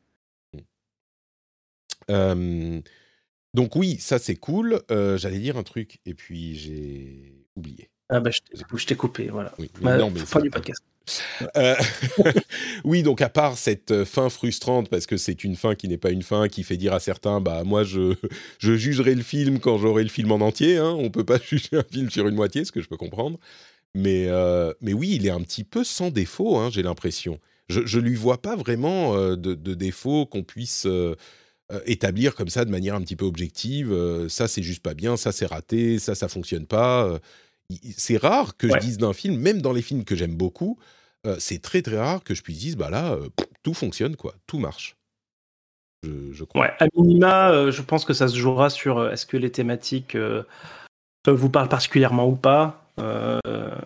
Donc oui, ça c'est cool. J'allais dire un truc et puis j'ai oublié. Ah bah, je t'ai- coupé, voilà. Oui, Bah, non, mais fin du podcast. euh, oui, donc à part cette euh, fin frustrante, parce que c'est une fin qui n'est pas une fin, qui fait dire à certains, bah moi je, je jugerai le film quand j'aurai le film en entier, hein, on peut pas juger un film sur une moitié, ce que je peux comprendre. Mais, euh, mais oui, il est un petit peu sans défaut, hein, j'ai l'impression. Je, je lui vois pas vraiment euh, de, de défaut qu'on puisse euh, établir comme ça de manière un petit peu objective. euh, ça c'est juste pas bien, ça c'est raté, ça ça fonctionne pas. euh. C'est rare que Ouais. je dise d'un film, même dans les films que j'aime beaucoup, c'est très très rare que je puisse dire, bah là, tout fonctionne, quoi, tout marche. Je, je crois. Ouais, à minima, je pense que ça se jouera sur est-ce que les thématiques vous parlent particulièrement ou pas. euh,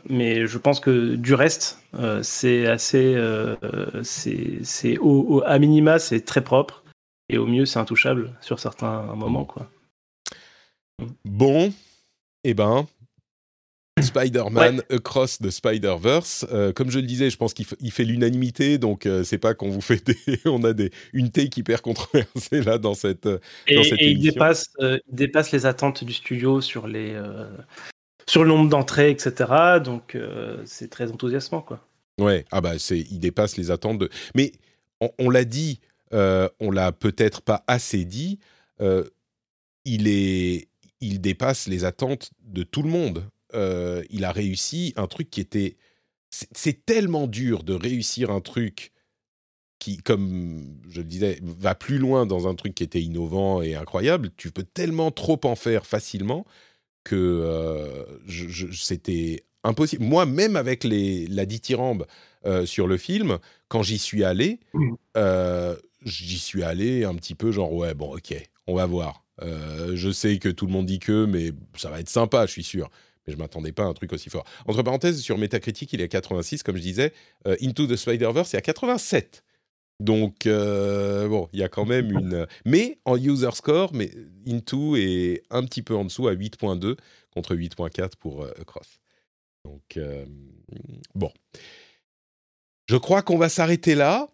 mais je pense que du reste, euh, c'est assez. euh, c'est, c'est au, au- à minima, c'est très propre. Et au mieux, c'est intouchable sur certains moments. Quoi. Bon, eh ben, Spider-Man Across the Spider-Verse. Euh, comme je le disais, je pense qu'il fait l'unanimité, donc euh, c'est pas qu'on vous fait des, on a des une take hyper controversée là dans cette. euh, Et, Dans cette et il, dépasse, euh, il dépasse les attentes du studio sur, les, sur le nombre d'entrées, etc. Donc c'est très enthousiasmant. Quoi. Ouais, ah bah c'est, il dépasse les attentes de. Mais on, on l'a dit, euh, on l'a peut-être pas assez dit. euh, il est, il dépasse les attentes de tout le monde. Euh, il a réussi un truc qui était. C'est, tellement dur de réussir un truc qui, comme je le disais, va plus loin dans un truc qui était innovant et incroyable. Tu peux tellement trop en faire facilement que euh, je- je- c'était impossible. Moi, même avec les, la dithyrambe euh, sur le film, quand j'y suis allé, euh, j'y suis allé un petit peu genre, ouais, bon, ok, on va voir. Euh, je sais que tout le monde dit que, mais ça va être sympa, je suis sûr. Mais je m'attendais pas à un truc aussi fort. Entre parenthèses, sur Metacritic, il est à 86, comme je disais. Euh, Into the Spider-Verse est à 87. Donc, euh, bon, il y a quand même une... Mais en user score, mais Into est un petit peu en dessous à 8.2 contre 8.4 pour euh, Across. Donc, bon. Je crois qu'on va s'arrêter là.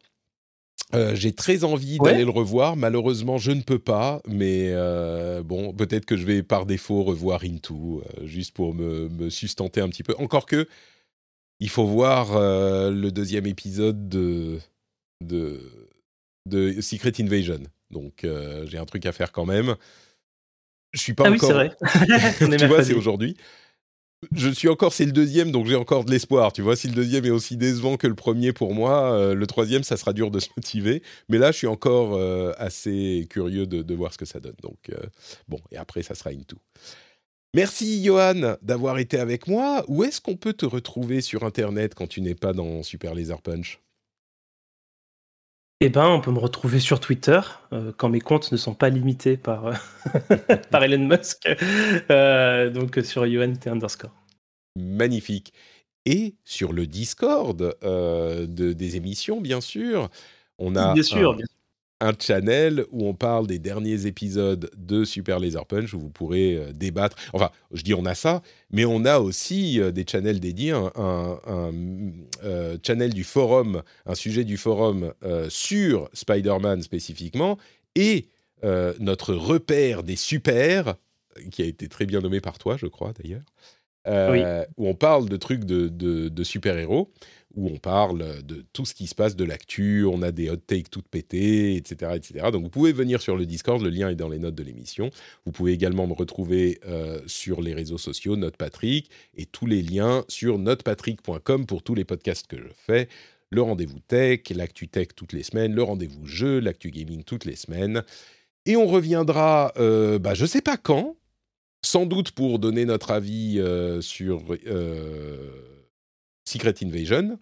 Euh, J'ai très envie Ouais. d'aller le revoir. Malheureusement, je ne peux pas. Mais euh, bon, peut-être que je vais par défaut revoir Into, euh, juste pour me, me sustenter un petit peu. Encore que, il faut voir le deuxième épisode de, de, de Secret Invasion. Donc, j'ai un truc à faire quand même. Je suis pas ah oui, encore. c'est vrai. Tu vois, c'est aujourd'hui. Je suis encore, c'est le deuxième, donc j'ai encore de l'espoir. Tu vois, si le deuxième est aussi décevant que le premier pour moi, euh, le troisième, ça sera dur de se motiver. Mais là, je suis encore euh, assez curieux de, voir ce que ça donne. Donc, euh, bon, et après, ça sera Into. Merci, Johan, d'avoir été avec moi. Où est-ce qu'on peut te retrouver sur Internet quand tu n'es pas dans Super Laser Punch? Eh ben, on peut me retrouver sur Twitter euh, quand mes comptes ne sont pas limités par, euh, par Elon Musk. Euh, donc sur UNT underscore. magnifique. Et sur le Discord euh, de, des émissions, bien sûr, on a Bien sûr, un- bien sûr. Un channel où on parle des derniers épisodes de Super Laser Punch, où vous pourrez euh, débattre. Enfin, je dis on a ça, mais on a aussi euh, des channels dédiés, un, euh, channel du forum, un sujet du forum sur Spider-Man spécifiquement, et notre repère des super, qui a été très bien nommé par toi, je crois d'ailleurs, euh, où on parle de trucs de, de- de super-héros, où on parle de tout ce qui se passe, de l'actu, on a des hot takes toutes pétées, etc., etc. Donc vous pouvez venir sur le Discord, le lien est dans les notes de l'émission. Vous pouvez également me retrouver euh, sur les réseaux sociaux, Note Patrick, et tous les liens sur notepatrick.com pour tous les podcasts que je fais. le rendez-vous tech, l'actu tech toutes les semaines, le rendez-vous jeu, l'actu gaming toutes les semaines. Et on reviendra, euh, bah, je sais pas quand, sans doute pour donner notre avis euh, sur euh, Secret Invasion.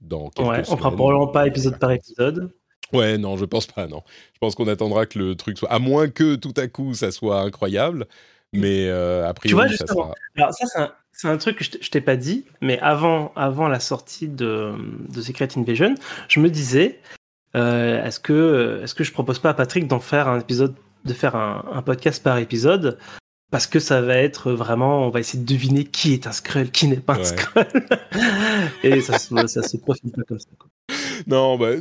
Dans quelques ouais, on fera probablement pas épisode par épisode. Ouais, non, je pense pas, non. Je pense qu'on attendra que le truc soit. À moins que tout à coup ça soit incroyable. Mais euh, a priori, Tu vois, ça justement, sera. Alors ça, c'est un, truc que je t'ai pas dit, mais avant, avant la sortie de, de Secret Invasion, je me disais, euh, est-ce que, est-ce que je propose pas à Patrick d'en faire un épisode, de faire un, un podcast par épisode, parce que ça va être vraiment, on va essayer de deviner qui est un Skrull, qui n'est pas un Ouais. Skrull, et ça se, ça se profile pas comme ça. quoi. Non, bah,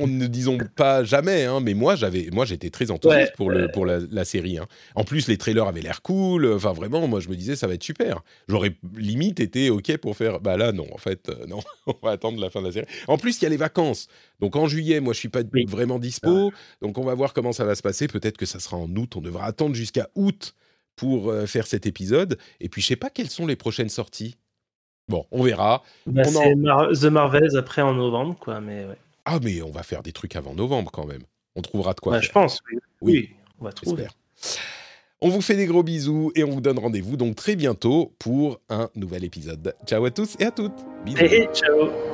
on ne disons pas jamais, hein, mais moi, j'avais, moi, j'étais très enthousiaste Ouais, pour, le, pour la, la série. hein. En plus, les trailers avaient l'air cool. Enfin, vraiment, moi, je me disais, ça va être super. J'aurais limite été OK pour faire. Bah là, non, en fait, euh, non. on va attendre la fin de la série. En plus, il y a les vacances. Donc, en juillet, moi, je suis pas Oui. vraiment dispo. Donc, on va voir comment ça va se passer. Peut-être que ça sera en août. On devra attendre jusqu'à août pour faire cet épisode. Et puis, je sais pas quelles sont les prochaines sorties. Bon, on verra. Bah, On en- Mar- The Marvels après en novembre, quoi, mais ouais. Ah, mais on va faire des trucs avant novembre quand même. On trouvera de quoi Ouais, faire. je pense, oui. Oui. Oui, on va trouver. On vous fait des gros bisous et on vous donne rendez-vous donc très bientôt pour un nouvel épisode. Ciao à tous et à toutes. Bisous. Et ciao